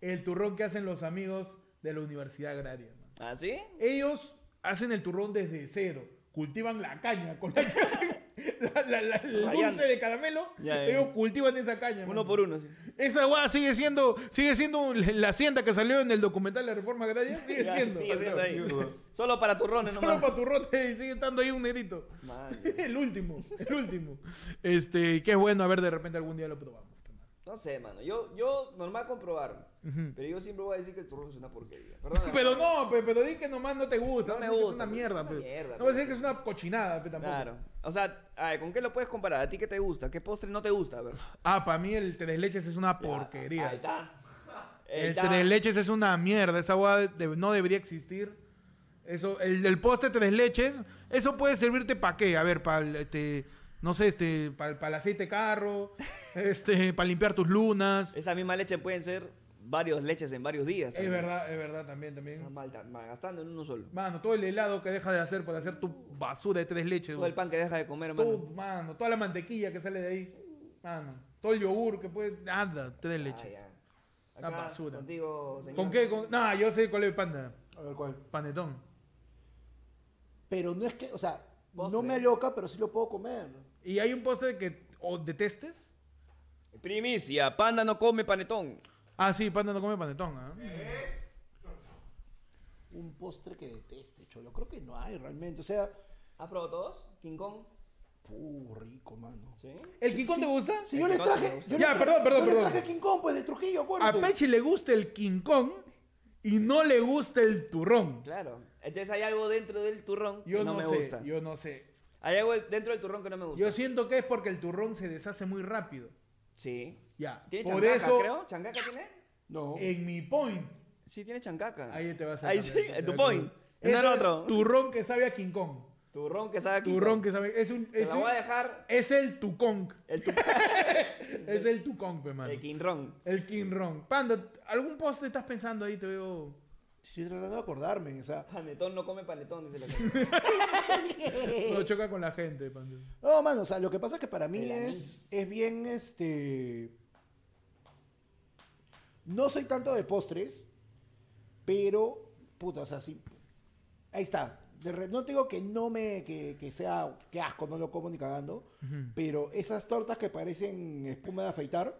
el turrón que hacen los amigos de la Universidad Agraria. man. ¿Ah, sí? Ellos hacen el turrón desde cero. Cultivan la caña con la que hacen (laughs) la- la- la- el Rayando. dulce de caramelo. Ya, ya. Ellos cultivan esa caña. Uno por uno. sí. Esa guada sigue siendo, sigue siendo la hacienda que salió en el documental de la reforma agraria. Sigue Ya, siendo. sigue siendo ahí. Solo para turrones (laughs) Solo nomás. para tu rote y sigue estando ahí un negrito. (laughs) El último, el último. Este, qué bueno, a ver, de repente algún día lo probamos. No sé, mano. Yo, yo normal comprobar. Ujú. Pero yo siempre voy a decir que el turrón es una porquería. Perdóname. (laughs) Pero no, pe, pero di que nomás no te gusta. No me gusta, Es una mierda, pe. No vas a decir que es una cochinada, pe, tampoco. Claro. O sea, a ver, ¿con qué lo puedes comparar? ¿A ti qué te gusta? ¿Qué postre no te gusta? A ver. Ah, para mí el tres leches es una porquería. Ahí está. (laughs) El está. tres leches es una mierda. Esa de- no debería existir. Eso, el, el postre tres leches, eso puede servirte para qué? A ver, para este, no sé, este, para el aceite de carro, (laughs) este, para limpiar tus lunas. Esa misma leche pueden ser varios leches en varios días. Es verdad, es verdad también, también. mal, estás mal gastando en uno solo. Mano, todo el helado que dejas de hacer para hacer tu basura de tres leches. Todo el pan que deja de comer, hermano. Todo, mano, toda la mantequilla que sale de ahí. Mano, todo el yogur que puede. Nada, tres Ah, leches. Una Acá, basura. Contigo, señor. ¿Con qué? Con... Nah, yo sé cuál es el panda. A ver cuál. Panetón. Pero no es que, o sea, Postre. no me aloca, pero sí lo puedo comer. ¿Y hay un postre que o detestes? Primicia, panda no come panetón. Ah, sí, panda no come panetón. ¿ah? Un postre que deteste, cholo. Creo que no hay realmente. O sea, ¿Has probado todos? King Kong. puh, rico, mano. ¿Sí? ¿El King Kong te gusta? Si yo les traje. yo Ya, les tra- perdón, perdón, yo les perdón. traje King Kong, pues de Trujillo, A acuérdate. Pechi le gusta el King Kong y no le gusta el turrón. Claro. Entonces hay algo dentro del turrón Yo que no, no, me sé, gusta. yo no sé. Hay algo dentro del turrón que no me gusta. Yo siento que es porque el turrón se deshace muy rápido. Sí. Ya. ¿Tiene Por chancaca, eso, creo? ¿Chancaca tiene? No. en mi point, Sí, tiene chancaca. ahí te vas a Ahí sí, en te tu a point. cambiar. En otro. Turrón que sabe a King Kong. Turrón que sabe aquí. Turrón que sabe. Es un. Te Es, la un- voy a dejar es el Tukong. el, tu... (laughs) Es el Tukong, pe, mano. el King Ron. El King Ron. Panda, ¿algún postre estás pensando ahí? Te veo. Estoy tratando de acordarme. O sea, Panetón no come panetón, dice la gente. (laughs) No choca con la gente, Panda. no, mano, o sea, lo que pasa es que para mí El es, es bien, este... No soy tanto de postres, pero, puta, o sea, sí. Ahí está. De re- no te digo que no me, que, que sea, que asco, no lo como ni cagando, pero esas tortas que parecen espuma de afeitar,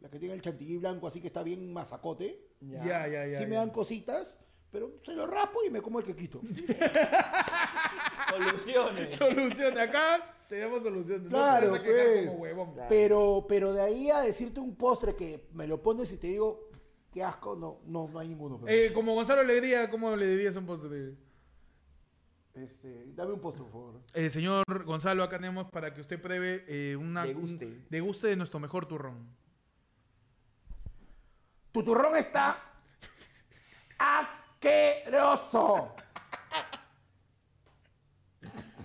la que tiene el chantilly blanco así que está bien masacote, Ya, ya, ya. sí me dan cositas, pero se lo raspo y me como el quequito. (laughs) Soluciones. Solución. Acá tenemos solución. Claro, no te vas a quejar pues. como huevón. Claro. Pero, pero de ahí a decirte un postre que me lo pones y te digo, qué asco, no, no, no hay ninguno. pero. Eh, como Gonzalo Alegría, ¿cómo le dirías un postre? Este, dame un postre, por favor. Eh, señor Gonzalo, acá tenemos para que usted pruebe eh, una, Deguste. un- deguste de nuestro mejor turrón. Tu turrón está asqueroso.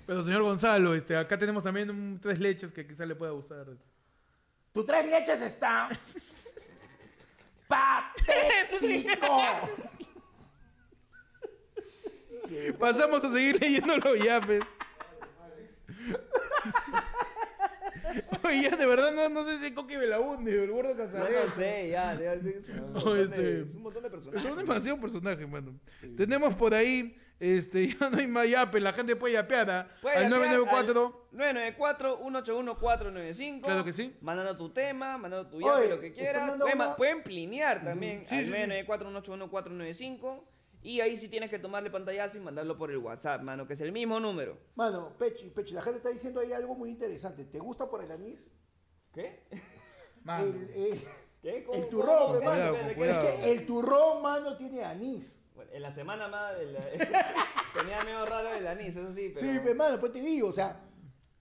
Pero señor Gonzalo, este, acá tenemos también un tres leches que quizá le pueda gustar. Tu tres leches está patético. Pasamos a seguir leyendo los yapes. (laughs) Oye, ya de verdad no, no sé si Coqui Belaunde o el gordo No, Casadero. no sé, ya. ya, es, un montón de, este- es un montón de personajes. Son demasiados personajes, mano. Tenemos por ahí, este, (laughs) ya no hay más yape, la gente puede yapear ¿ah? Puede al enviar 994. al 994-181-495. Claro que sí. Mandando tu tema, mandando tu Oye, yape, lo que quieras. Pueden, una- ma- pueden plinear también Sí, al sí, sí. 994-181-495. Y ahí sí tienes que tomarle pantallazo y mandarlo por el WhatsApp, mano, que es el mismo número. Mano, Pechi, Pechi, la gente está diciendo ahí algo muy interesante. ¿Te gusta por el anís? ¿Qué? Mano. El, el- ¿Qué? ¿Cómo- El turrón, cómo- hermano. ¿Qué- qué- Cuidado, qué- es que el turrón, mano, tiene anís. Bueno, en la semana más del- (laughs) tenía medio raro el anís, eso sí, pero... Sí, hermano, pues te digo, o sea,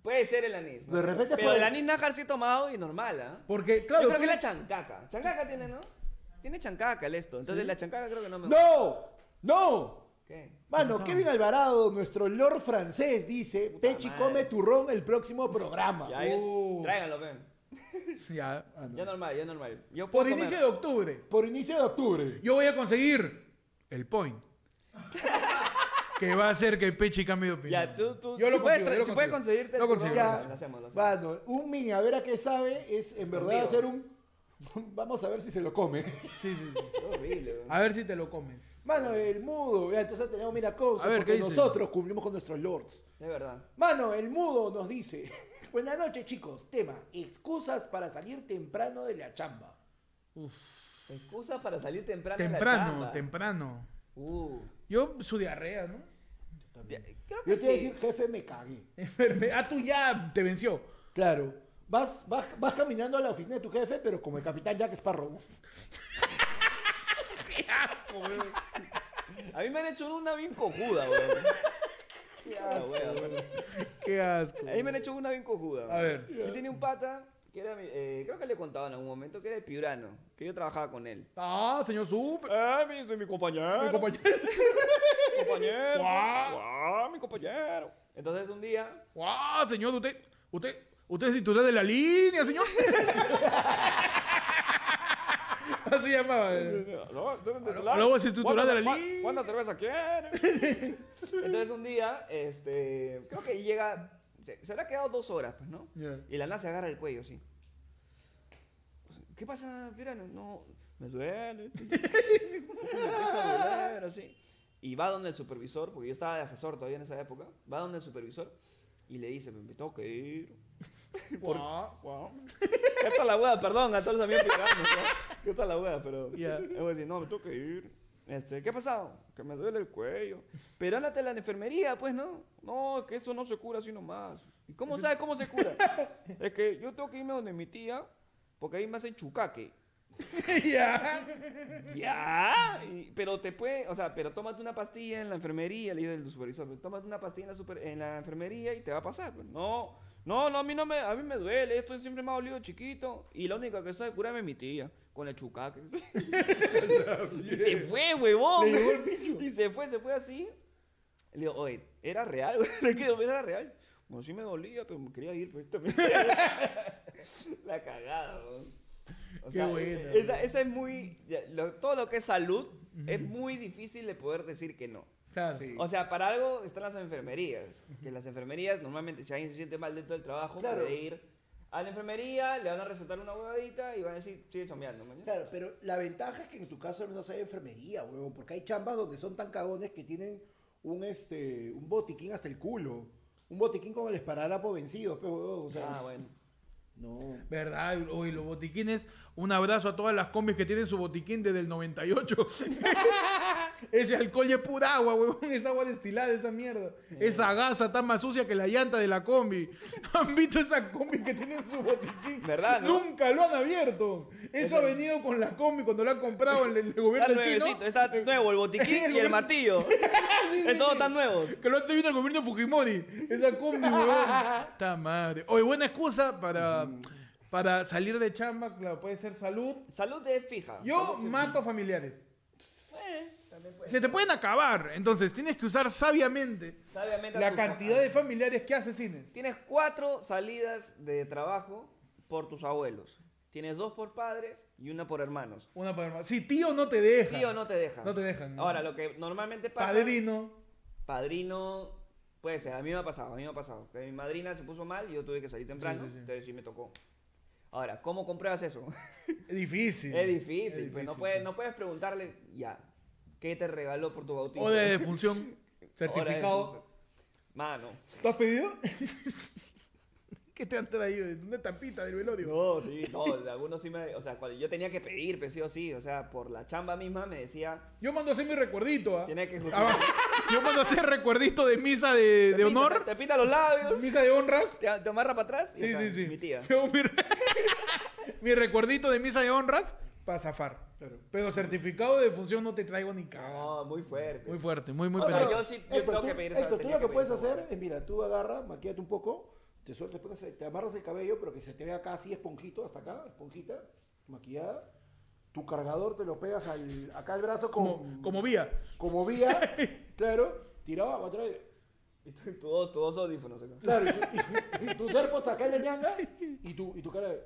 Puede ser el anís. ¿no? De repente Pero puede- el anís nájar sí he tomado y normal, ¿ah? Porque, claro. Yo creo que es la chancaca. Chancaca tiene, ¿no? Tiene chancaca el esto. Entonces la chancaca creo que no me ¡no! ¡No! ¿Qué? Mano, Kevin Alvarado, nuestro lord francés, dice, Pechi madre. come turrón el próximo programa. Ya, Uh. tráiganlo, ven. (laughs) Ya. Ah, no. Ya normal, ya normal. Yo Por inicio de octubre, Por inicio de octubre. yo voy a conseguir el point. (laughs) que va a hacer que Pechi cambie de opinión. Ya, tú, tú. Yo si lo puedes, consigo, tra- yo lo si puedes consigo. conseguirte Lo el consigo. Ya. lo hacemos, lo hacemos. Mano, un mini a ver a qué sabe es en verdad Conmigo. hacer un... (laughs) Vamos a ver si se lo come. Sí, sí, sí. Qué horrible, weón. A ver si te lo comes. Mano, el mudo. Ya, entonces tenemos mira cosas A ver, porque ¿qué dice? nosotros cumplimos con nuestros lords. Es verdad. Mano, el mudo nos dice. (laughs) Buenas noches, chicos. Tema, excusas para salir temprano de la chamba. Excusas para salir temprano. en la Temprano, chamba. temprano. Uh. Yo, su diarrea, ¿no? Ya, Creo Yo que te a sí. decir, jefe, me cagué. Enferme- Ah, tú ya te venció. Claro. Vas, vas, vas caminando a la oficina de tu jefe, pero como el capitán Jack Sparrow. (laughs) Qué asco, weón. A mí me han hecho una bien cojuda, weón. Ah, weón, weón. Qué asco. A mí me han hecho una bien cojuda. A weón. ver. Yo tenía un pata que era, mi- eh, creo que le he contado en algún momento, que era de Piurano, que yo trabajaba con él. Ah, señor Super. Ah, mi, mi compañero. Mi compañero. (laughs) compañero. Guau. Guau, mi compañero. Entonces un día, ¡Wow, señor! Usted, usted, usted es titular de la línea, señor. (laughs) (laughs) Así llamaba. eh. titular. titular ¿Cuánta- de la liga? ¿Cuánta cerveza quiere? (laughs) Entonces un día, este, creo que llega, se, se habrá quedado dos horas, pues, ¿no? Y la nada se agarra el cuello, así. Pues, ¿Qué pasa, Pirano? No, me duele. (laughs) Me empieza a doler, así. Y va donde el supervisor, porque yo estaba de asesor todavía en esa época, va donde el supervisor y le dice, me tengo que ir. (laughs) Por- Guau. Guau. (laughs) ¿Qué tal la hueá? Perdón a todos los amigos picanos, ¿no? ¿Qué tal la hueá? Pero (laughs) Ya. yo voy a decir, no, me tengo que ir. Este, ¿Qué ha pasado? Que me duele el cuello. Pero ándate a la enfermería, pues, ¿no? No, que eso no se cura así nomás. ¿Y cómo sabes cómo se cura? es que yo tengo que irme donde mi tía, porque ahí me hacen chucaque. ya. Ya, y- pero te puede, o sea, pero tómate una pastilla en la enfermería, le dice el supervisor, tómate una pastilla en la, super- en la enfermería y te va a pasar. Pues, no, no, no, a mí no me, a mí me duele, esto siempre me ha dolido chiquito y la única que sabe curarme es mi tía, con el chucaque. y (laughs) se fue, huevón. Le el bicho. Y se fue, se fue así. Le digo, oye, ¿era real? güey? (laughs) Le quedo, ¿era real? Bueno, sí me dolía, pero me quería ir. Pues, (laughs) también. la cagada, weón. O Qué sea, buena, esa, esa es muy... lo- todo lo que es salud es muy difícil de poder decir que no. Claro. Sí. O sea, para algo están las enfermerías. Que las enfermerías, normalmente, si alguien se siente mal dentro del trabajo, Claro. puede ir a la enfermería, le van a recetar una huevadita y van a decir, sigue chambeando. Claro, pero la ventaja es que en tu caso al menos hay enfermería, huevón, porque hay chambas donde son tan cagones que tienen un este un botiquín hasta el culo. Un botiquín con el esparadrapo vencido, pues, huevón, o sea, Ah, bueno. no. ¿Verdad? Hoy los botiquines. Un abrazo a todas las combis que tienen su botiquín desde el 98. (laughs) Ese alcohol es pura agua, huevón. Es agua destilada, esa mierda. Esa gasa está más sucia que la llanta de la combi. (laughs) ¿Han visto esa combi que tienen su botiquín? ¿Verdad, no? Nunca lo han abierto. Eso, ha venido con la combi cuando lo han comprado el, el Está gobierno chino. nuevecito, está nuevo el botiquín (laughs) y el martillo. Esos dos están nuevos. Que lo ha traído el gobierno Fujimori. Esa combi, huevón. Está madre. Oye, buena excusa para para salir de chamba, claro, puede ser salud. Salud es fija. Yo Salud mato familiares. Eh, también puede Se te pueden acabar, entonces tienes que usar sabiamente Sabiamente la tu- cantidad de familiares que asesines. Tienes cuatro salidas de trabajo por tus abuelos. Tienes dos por padres y una por hermanos. Una para hermano. Si tío no te deja. Tío no te deja. No te dejan. ¿no? Ahora, lo que normalmente pasa... Padrino. Padrino... Puede ser, a mí me ha pasado, a mí me ha pasado. Que mi madrina se puso mal y yo tuve que salir temprano, sí, sí. entonces sí me tocó. Ahora, ¿cómo compruebas eso? Es difícil. es difícil, Es pues no puedes, no puedes preguntarle, ya, ¿qué te regaló por tu bautismo? O de defunción (laughs) certificado. Mano. ¿Tú has pedido? (laughs) ¿Qué te han traído? Una estampita del velorio. No, sí, no, algunos sí me... O sea, cuando yo tenía que pedir, pues sí o sí, o sea, por la chamba misma me decía, Yo mando a hacer mi recuerdito, ¿ah? tiene que Ah, (laughs) Yo mando a hacer recuerdito de misa de, de honor, Te, pinta los labios, misa de honras. te, te amarra para atrás y Sí, acá, sí, sí. mi tía. Yo mi, re- (laughs) mi recuerdito de misa de honras para zafar. Claro. Pero certificado de función no te traigo ni cara. No, muy fuerte. Muy fuerte, muy, muy O sea, yo sí- yo Héctor, tengo tú, que pedir Héctor, tú lo que que puedes hacer es, mira, tú agarra, maquillate un poco, te sueltas, pones- te amarras el cabello, pero que se te vea acá así esponjito, hasta acá, esponjita, maquillada. Tu cargador te lo pegas al, acá al brazo Como, como, como vía. como vía, (laughs) claro, tirado atrás. Y dos audífonos acá. Claro, y, tu- y, y tus AirPods acá en la ñanga y tu, y tu cara de...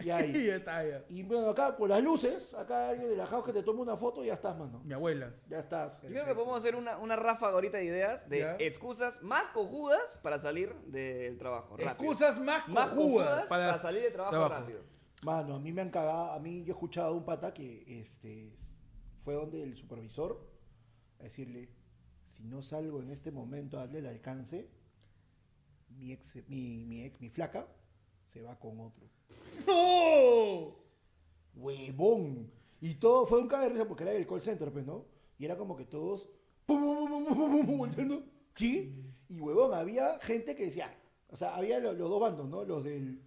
Y (laughs) Y ahí. ya está, ya. Y bueno, acá con las luces, acá alguien de la house que te toma una foto y ya estás, mano. Mi abuela. Ya estás. Yo creo que podemos hacer una, una ráfaga ahorita de ideas de Ya. excusas más cojudas para salir del trabajo. rápido. Excusas más más cojudas cojudas para, salir del trabajo, rápido. Mano, a mí me han cagado, a mí yo he escuchado a un pata que este, s- fue donde el supervisor a decirle, si no salgo en este momento a darle el alcance, mi ex, mi, mi ex, mi flaca, se va con otro. (laughs) ¡No! ¡Huevón! Y todo fue un caga de risa porque era el call center, pues, ¿no? Y era como que todos, pum, pum, pum, pum, pum, pum, pum, volteando, ¿qué? Y huevón, había gente que decía, o sea, había lo- los dos bandos, ¿no? Los del,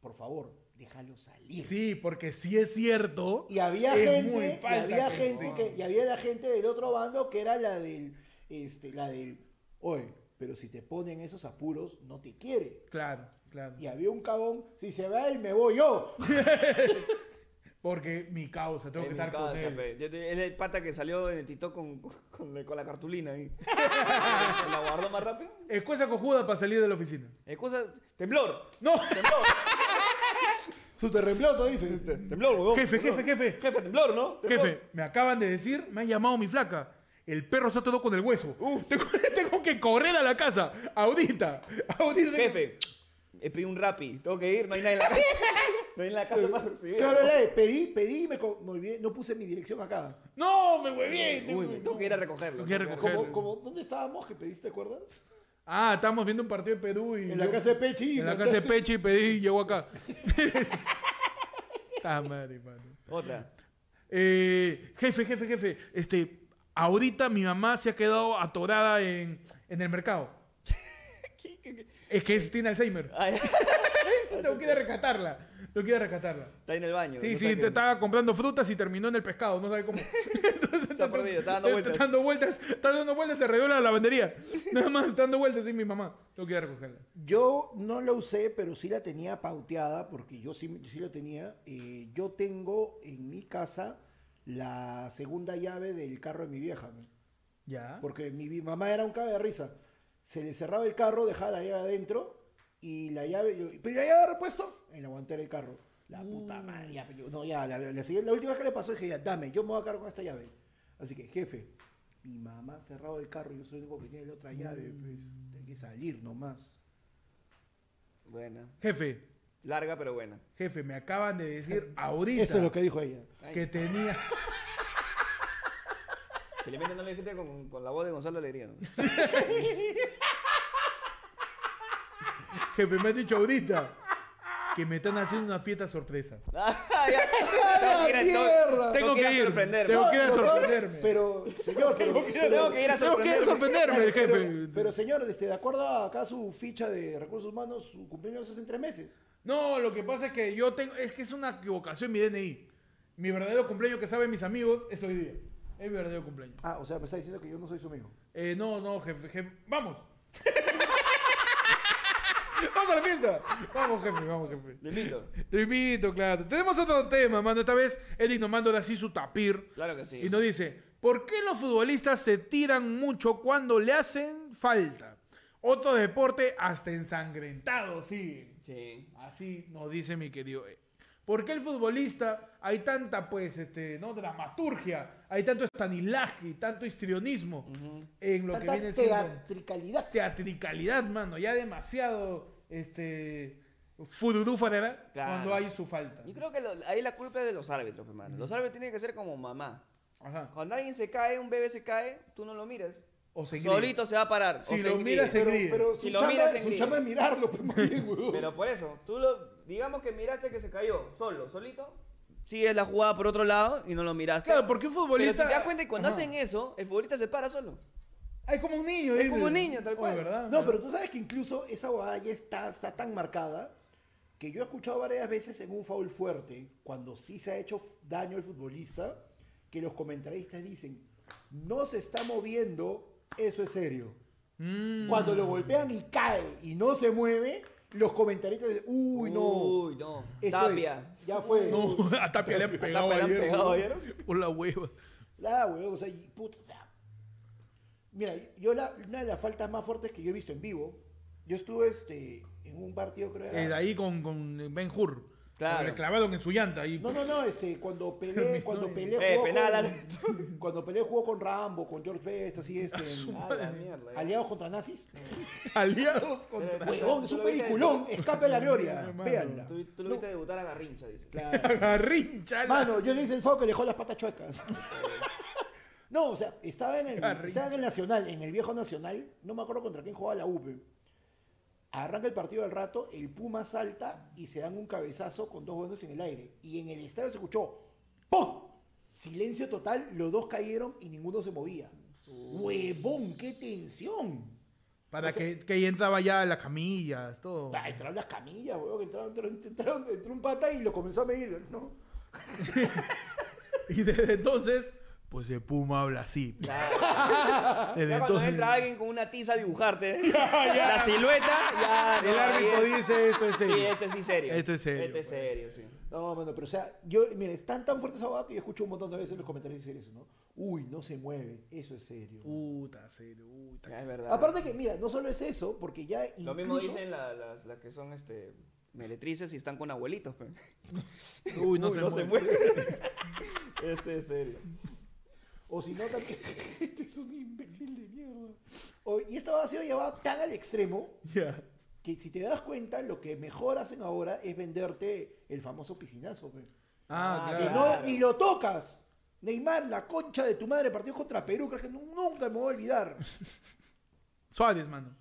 por favor, déjalo salir. Sí, porque sí es cierto. Y había es gente, y había que gente que, y había la gente del otro bando que era la del, este, la del, oye, pero si te ponen esos apuros, no te quiere. Claro, claro. Y había un cagón, si se va él, me voy yo. (laughs) Porque mi causa, tengo Es que estar con causa, él. pe. Yo te- es el pata que salió en el TikTok con, con, con la cartulina ahí. (laughs) ¿La guardó más rápido? Excusa cojuda para salir de la oficina. Excusa, temblor. No, Temblor. (laughs) Su terremoto, dice. temblor, huevón. jefe, temblor. jefe, jefe. Jefe, temblor, ¿no? Temblor. Jefe, me acaban de decir, me han llamado mi flaca. El perro se ha todo con el hueso. Tengo, tengo que correr a la casa. Audita. Audita. tengo- Jefe, he pedido un rapi. Tengo que ir, no hay nadie en la casa. (laughs) No hay en la casa para recibir. Claro, era pedí, pedí y me, co- me olvidé, no puse mi dirección acá. No, me huevé. Uy, me tengo que ir a recogerlo. Tengo que ir a Tengo que recogerlo. Como, como, ¿Dónde estábamos que pediste, te acuerdas? Ah, estábamos viendo un partido de Perú y. En la yo- casa de Pechi. En la casa de (laughs) Pechi pedí y llegó acá. (laughs) Ah, madre, mano. Otra. Eh, jefe, jefe, jefe. Este, ahorita mi mamá se ha quedado atorada en, en el mercado. Es que es- tiene Alzheimer. Ay, (laughs) Tengo que ir a rescatarla. Tengo que ir a rescatarla. está en el baño. Sí, no sí, te estaba comprando frutas y terminó en el pescado, no sabe cómo. (laughs) Ha perdido, está dando vueltas. Está dando vueltas, está dando vueltas alrededor de la lavandería. (laughs) Nada más, está dando vueltas, sí, mi mamá. Tengo que ir a recogerla. Yo no la usé, pero sí la tenía pauteada, porque yo sí, sí lo tenía. Eh, yo tengo en mi casa la segunda llave del carro de mi vieja, ¿no? Ya. porque mi, mi mamá era un caga de risa. Se le cerraba el carro, dejaba la llave adentro y la llave, yo, ¿pero la llave de repuesto? En la guantera del carro. La puta madre, ya, pero yo- no, ya, la, la siguiente- la última vez que le pasó dije, ya, dame, yo me voy a cargar con esta llave. Así que, jefe, mi mamá ha cerrado el carro, yo soy el único que tiene la otra llave, pues, hay que salir nomás. Buena. Jefe, Larga, pero buena. jefe, me acaban de decir (laughs) ahorita Eso es lo que dijo ella. Ay, que tenía. (laughs) Que le meten a la gente con, con la voz de Gonzalo Alegría, ¿no? Jefe, me han dicho ahorita que me están haciendo una fiesta sorpresa. Ah, (laughs) ya. ¡A la mierda! Tengo que ir a ir. sorprenderme. Tengo que ir a sorprenderme. Pero, señor, pero, Tengo que ir a Tengo que sorprenderme. sorprenderme, jefe. pero, pero, señor, este, de acuerdo a acá su ficha de recursos humanos, su cumpleaños es en tres meses. No, lo que pasa es que yo tengo. Es que es una equivocación mi DNI. Mi verdadero cumpleaños que saben mis amigos es hoy día. Es mi verdadero cumpleaños. Ah, o sea, me está diciendo que yo no soy su amigo. Eh, no, no, jefe, jefe. Vamos. (laughs) Vamos a la fiesta. Vamos, jefe, vamos, jefe. Invito. Te invito, claro. Tenemos otro tema, mano. Esta vez Eric nos manda así su tapir. Claro que sí. Y nos dice, ¿por qué los futbolistas se tiran mucho cuando le hacen falta? Otro deporte hasta ensangrentado, sí. Sí. Así nos dice mi querido. ¿Por qué el futbolista hay tanta, pues, este, ¿no? dramaturgia, hay tanto Stanislavski, tanto histrionismo en lo que Tanta viene siendo teatricalidad. teatricalidad, mano? Ya demasiado, este, fururú Claro. cuando hay su falta. Yo creo que lo- ahí la culpa es de los árbitros, hermano. Los árbitros tienen que ser como mamá. Ajá. Cuando alguien se cae, un bebé se cae, tú no lo miras. O se. Solito se va a parar. Si o se lo engríe. miras, se Pero, pero Si su, lo chamba, miras, se su chamba es mirarlo, pues, bien, huevón. Pero por eso, tú lo, digamos que miraste que se cayó, solo, solito, sigues la jugada por otro lado y no lo miraste. Claro, porque un Pero si futbolista... te das cuenta que cuando Ajá. hacen eso, el futbolista se para solo. Ah, Es como un niño. Es como un niño, tal Oye, cual. ¿verdad? No, pero tú sabes que incluso esa huevada ya está, está tan marcada que yo he escuchado varias veces en un foul fuerte, cuando sí se ha hecho daño al futbolista, que los comentaristas dicen, no se está moviendo, eso es serio. Mm. Cuando lo golpean y cae y no se mueve, los comentaristas dicen, uy, no. Uy, no. esto Tapia. es, ya fue. No, (laughs) a Tapia le han pegado han ayer. pegado. Por la hueva. La huevón, o sea, y puta, o sea. Mira, yo la, una de las faltas más fuertes que yo he visto en vivo, yo estuve este, en un partido, creo que Eh, era. ahí con, con Ben Hur. Claro. Le clavaron en su llanta. Ahí. No, no, no, este, cuando (laughs) Pelé, cuando Pelé Eh, jugó penal, con, (laughs) cuando Pelé jugó con Rambo, con George Best, así, este, (laughs) en- A la mierda. aliados contra nazis. Aliados contra. Huevón, es un peliculón, escape de la gloria, véanla. Tú, tú lo No, viste debutar a Garrincha, dices. claro. Garrincha. la- Mano, yo le hice el fao que le dejó las patas chuecas. No, o sea, estaba en, el, estaba en el Nacional, en el viejo Nacional, no me acuerdo contra quién jugaba la UPE. Arranca el partido al rato, el Puma salta y se dan un cabezazo con dos buenos en el aire. Y en el estadio se escuchó ¡Pum! Silencio total, los dos cayeron y ninguno se movía. ¡Huevón, qué tensión! Para o sea- que, que ahí entraba ya las camillas, todo. Ah, entraron las camillas, huevón, entraron, entraron, entraron- entró un pata y lo comenzó a medir, ¿no? (laughs) Y desde entonces, pues el Puma habla así. Claro. (laughs) Desde Ya cuando entonces, entra alguien con una tiza a dibujarte (laughs) la silueta, ya. el no, árbitro es- dice esto es serio. Sí, este sí serio. Esto es serio, Este es pues. serio, sí. No, mano, pero o sea, yo, mira, es tan tan fuerte esa hueá que yo escucho un montón de veces en los comentarios decir eso, ¿no? Uy, no se mueve, eso es serio. Puta, serio. Puta. Ya, es verdad. Aparte que, mira, no solo es eso, porque ya incluso... Lo mismo dicen la- las, las que son este, meretrices y están con abuelitos. pe. Uy, no, (laughs) Uy, se, no mueve. se mueve. este es serio. O si no, también... (laughs) este es un imbécil de mierda. O- y esto ha sido llevado tan al extremo que si te das cuenta, lo que mejor hacen ahora es venderte el famoso piscinazo, pe. Ah, Ah, Que claro. no, Claro. ni lo tocas. Neymar, la concha de tu madre, partido contra Perú, creo que nu- nunca me voy a olvidar. (laughs) Suárez, mano.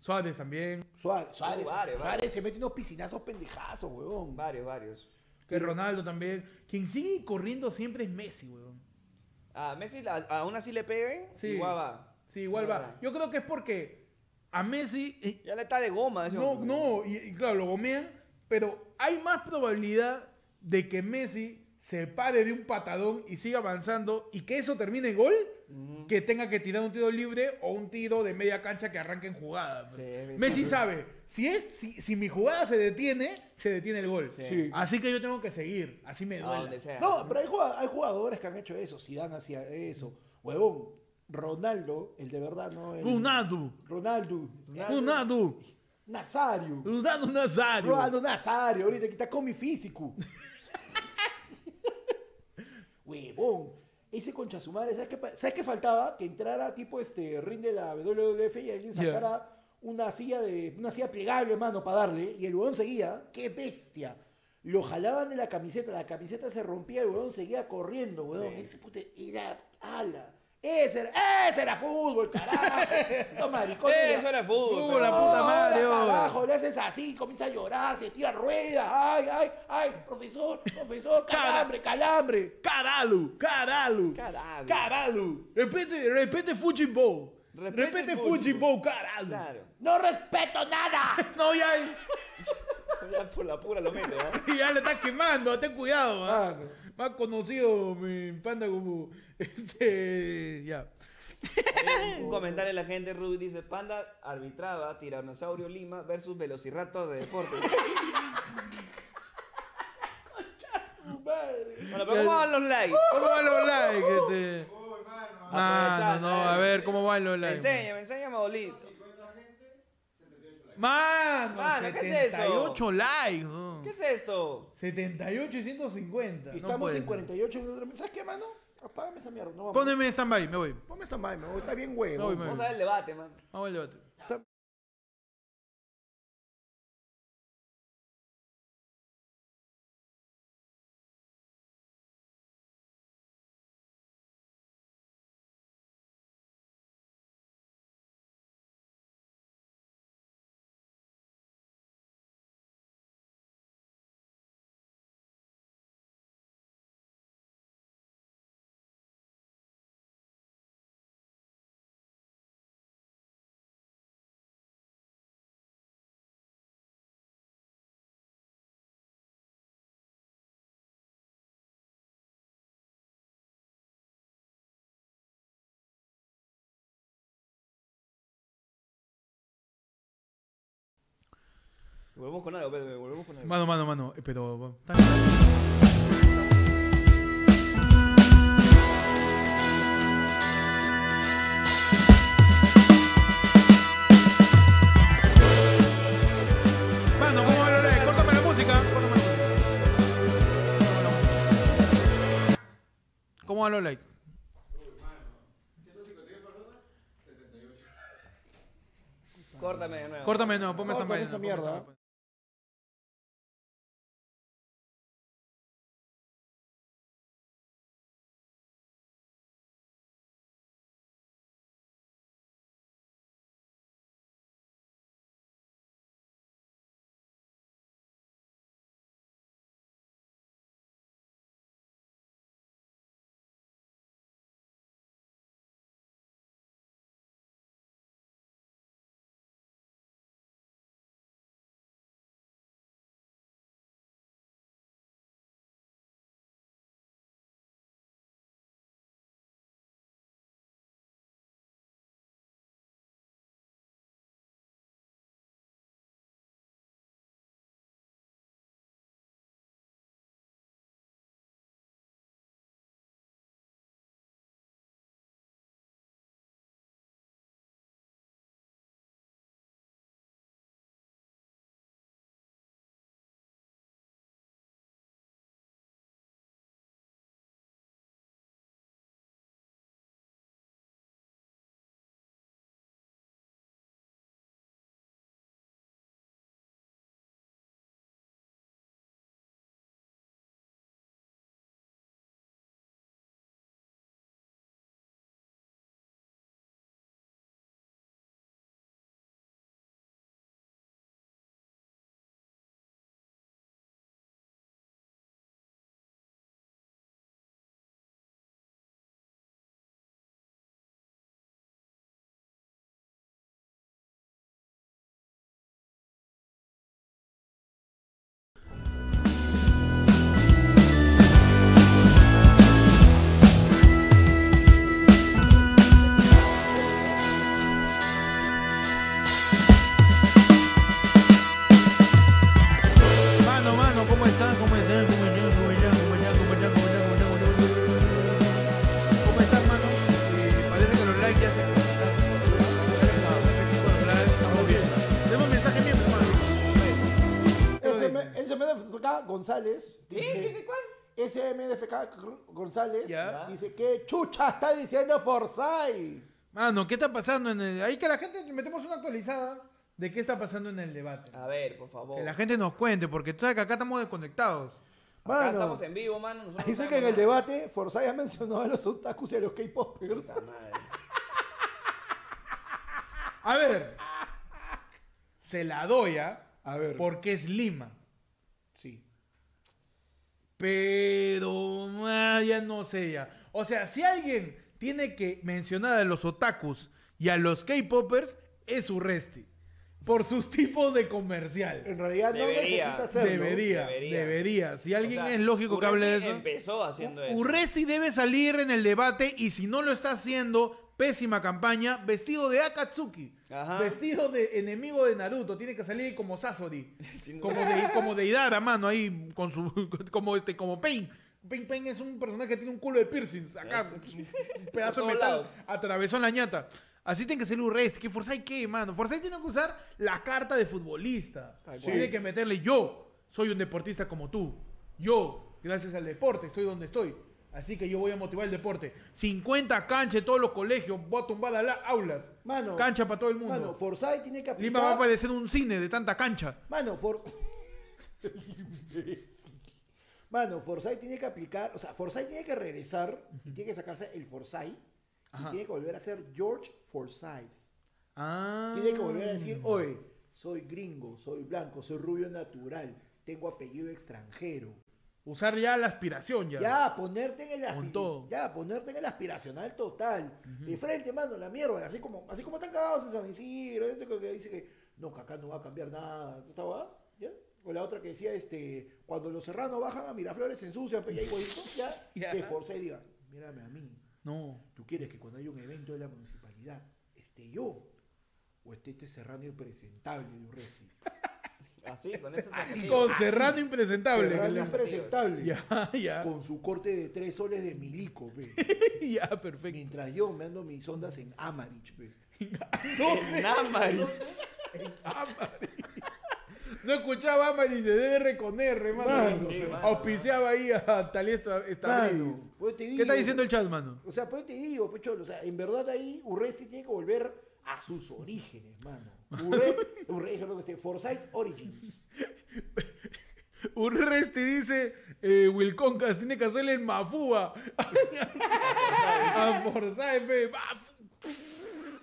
Suárez también. Suárez, Suárez, Suárez se mete unos piscinazos pendejazos, huevón. Varios, varios. Que Ronaldo también. Quien sigue corriendo siempre es Messi, weón. A Messi la- aún así le peguen, Sí. igual va. Sí, igual va. va. Yo creo que es porque a Messi. eh, Ya le está de goma. ese No, hombre. no, y, y claro, lo gomean, pero hay más probabilidad de que Messi se pare de un patadón y siga avanzando y que eso termine en gol que tenga que tirar un tiro libre o un tiro de media cancha que arranque en jugada. Sí, es Messi sabe, si, es, si, si mi jugada se detiene, se detiene el gol. Sí. Así que yo tengo que seguir, así me duele. No, pero hay jugad- hay jugadores que han hecho eso. Zidane hacía eso. Huevón, Ronaldo, el de verdad, ¿no? El- Ronaldo, Ronaldo. Ronaldo, Nazario. Ronaldo Nazario. Ronaldo Nazario, ahorita que está con mi físico. Huevón. Ese concha su madre, ¿sabes qué, ¿sabes qué faltaba? Que entrara tipo este ring de la WWF y alguien sacara una silla de una silla plegable, mano, para darle. Y el huevón seguía. ¡Qué bestia! Lo jalaban de la camiseta, la camiseta se rompía y el huevón seguía corriendo, huevón. Sí. Ese puto era ala. Ese era, ese era fútbol, carajo. No, maricones. Eso era fútbol. Fútbol, la puta madre, oh. carajo, le haces así, comienza a llorar, se tira ruedas. Ay, ay, ay, profesor, profesor, calambre, calambre. Caralho, caralho. Caralho. Caralho. Repete, repete futebol. Repete futebol, caralho. Claro. No respeto nada. (laughs) No, ya, (laughs) Ya por la pura lo mete, ¿ah? (laughs) ya le está quemando, ten cuidado. ¿ah? Más conocido mi panda como. (laughs) Este. Ya. Hay (laughs) Un comentario de la gente, Ruth dice, Panda arbitraba Tiranosaurio Lima versus Velociraptor de deporte. (laughs) Madre. Bueno, pero ¿cómo van los likes? ¿Cómo van los likes? Este? Mano, Aprovechando, no, eh. a ver, ¿cómo van los likes? Enséñame, enséñame, bolito. Mano, Mano, ¿qué es eso? 78 likes. ¿no? ¿Qué es esto? 78 y 150. Y estamos puede en ser. 48 minutos. ¿Sabes qué, mano? Apágame esa mierda. No, vamos. Póneme stand-by, me voy. Ponme esta madre, me voy. Está bien, No, huevo. voy, Vamos a ver el debate, man. Vamos al debate. Volvemos con algo, volvemos con algo. Mano, mano, mano, eh, pero... ¿Cómo va like? Córtame de nuevo. Córtame de nuevo, ponme esta mierda. Eh. González dice. ¿Qué? ¿Cuál? SMDFK González Ya. dice que chucha está diciendo Forsyth. Mano, ¿qué está pasando en el...? Ahí que la gente, metemos una actualizada de qué está pasando en el debate. A ver, por favor. Que la gente nos cuente, porque tú sabes que acá estamos desconectados. Acá estamos en vivo, mano. nosotros Dice que en el debate Forsyth ha mencionado a los otakus y a los K-popers. Puta madre. A ver. Se la doy, ¿ah? A ver. Porque es Lima. Pero ah, ya no sé ya. O sea, si alguien tiene que mencionar a los otakus y a los K-popers, es Urresti. Por sus (laughs) tipos de comercial. En realidad no Debería. necesita hacerlo. Debería, debería, Debería. Si alguien O sea, es lógico que hable de Urresti eso. empezó haciendo eso. Urresti debe salir en el debate y si no lo está haciendo, pésima campaña, vestido de Akatsuki, Ajá. vestido de enemigo de Naruto, tiene que salir como Sasori, (laughs) como de, como de Idara, mano, ahí con su, (laughs) como este, como Pain. Pain Pain es un personaje que tiene un culo de piercings, acá, un pedazo (laughs) de metal, lados. atravesó en la ñata. Así tiene que ser Urresti. ¿Que Forsyth qué, mano? Forsyth tiene que usar la carta de futbolista. Tal Tiene que meterle yo. Soy un deportista como tú. Yo, gracias al deporte, estoy donde estoy. Así que yo voy a motivar el deporte. 50 canchas en todos los colegios. Voy a tumbar a la- aulas. Mano, Cancha para todo el mundo. Mano, Forsyth tiene que aplicar... Lima va a parecer un cine de tanta cancha. Mano, For... Mano, Forsyth tiene que aplicar, o sea, Forsyth tiene que regresar y tiene que sacarse el Forsyth Ajá. y tiene que volver a ser George Forsyth. Ah. Tiene que volver a decir, oye, soy gringo, soy blanco, soy rubio natural, tengo apellido extranjero. Usar ya la aspiración ya. Ya, ponerte en el Con aspiri- todo. ya, ponerte en el aspiracional total. De frente, mano, la mierda, así como, así como están cagados en San Isidro, este que dice que no, que acá no va a cambiar nada. ¿Tú estabas? ¿Ya? O la otra que decía, este, cuando los serranos bajan a Miraflores se ensucian, pues ya igualito, ya, (laughs) Ya. que Forsyth diga, mírame a mí, No. ¿tú quieres que cuando haya un evento de la municipalidad esté yo? O esté este serrano impresentable de Urresti. (laughs) Así, con adjetivos. Con Serrano impresentable. Serrano impresentable. Ya, ya. Con su corte de tres soles de milico, pe. (laughs) ya, perfecto. Mientras yo me ando mis ondas en Amarich, pe. (laughs) En Námari. (laughs) No escuchaba Amari de DR con R, mano. Mano, sí, mano. Auspiciaba ahí a Talía esta, esta Mano, pues ¿Qué está diciendo el chat, mano? O sea, pues te digo, pecholo, o sea, en verdad ahí Urresti tiene que volver a sus orígenes, mano. Urre, Urre, que este, Forsyth Origins. Urresti dice, eh, Wilconcas tiene que hacerle el mafúa. a Forsyth, pe.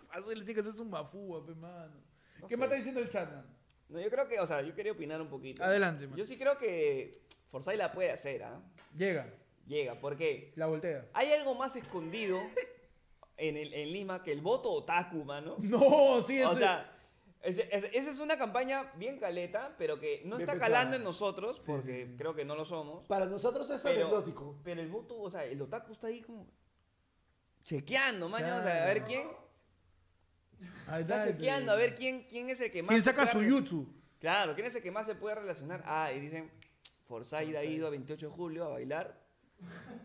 Hacerle tiene que hacerse un mafúa, pe, mano. No ¿Qué sé. más está diciendo el chat, mano? No, yo creo que, o sea, yo quería opinar un poquito. Adelante, man. Yo sí creo que Forsyth la puede hacer, ¿ah? Llega, Llega, porque la voltea. hay algo más escondido en, el, en Lima que el voto otaku, mano. (laughs) No, sí, O ese- sea, esa es una campaña bien caleta, pero que no Bien está calando en nosotros, porque sí, creo que no lo somos. Para nosotros es Pero, anecdótico. pero el voto, o sea, el otaku está ahí como chequeando, maño, o sea, a ver quién está está, chequeando, a ver quién, quién es el que más ¿Quién saca su jutsu? Claro, ¿quién es el que más se puede relacionar? Ah, y dicen, Forsyth ha ido a 28 de julio a bailar.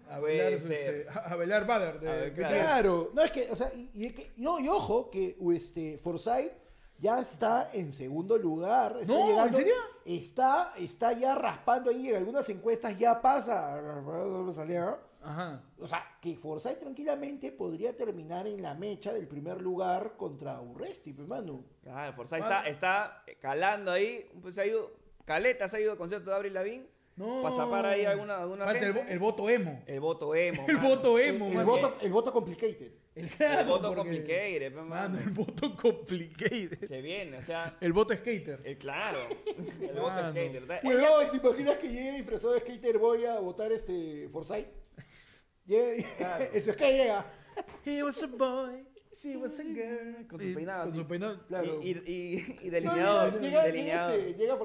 A bailar, este, a bailar Bader. de- A ver, de- claro. Claro, no es que, o sea, y, y es que- no, y ojo, que este, Forsyth ya está en segundo lugar. Está No, ¿en llegando, serio? Está, está ya raspando ahí, en algunas encuestas ya pasa. (laughs) salía, Ajá. O sea, que Forsyth tranquilamente podría terminar en la mecha del primer lugar contra Urresti, pues, mano. Claro, Forsyth Ah. está, está calando ahí, pues se ha ido, Caleta se ha ido al concierto de Avril Lavigne, No. Pa' chapar ahí alguna- alguna Falta el, gente. vo- el voto emo. el voto emo. El mano. voto El, emo, el mano. voto, el voto complicated. El, El claro, voto complicated, pe, Mano, mano. el voto complicated. Se viene, o sea, El voto skater. el claro, el voto (laughs) Mano. skater. ¿verdad? Huevón, ¿te imaginas que llegue disfrazado de skater voy a votar este Forsyth? Llega, Claro. (laughs) eso es que llega. He was a boy, she was a girl. Con su peinado Con así. su peinado. Claro. Y, y, y, y No, delineador, llega, llega, delineador. este, llega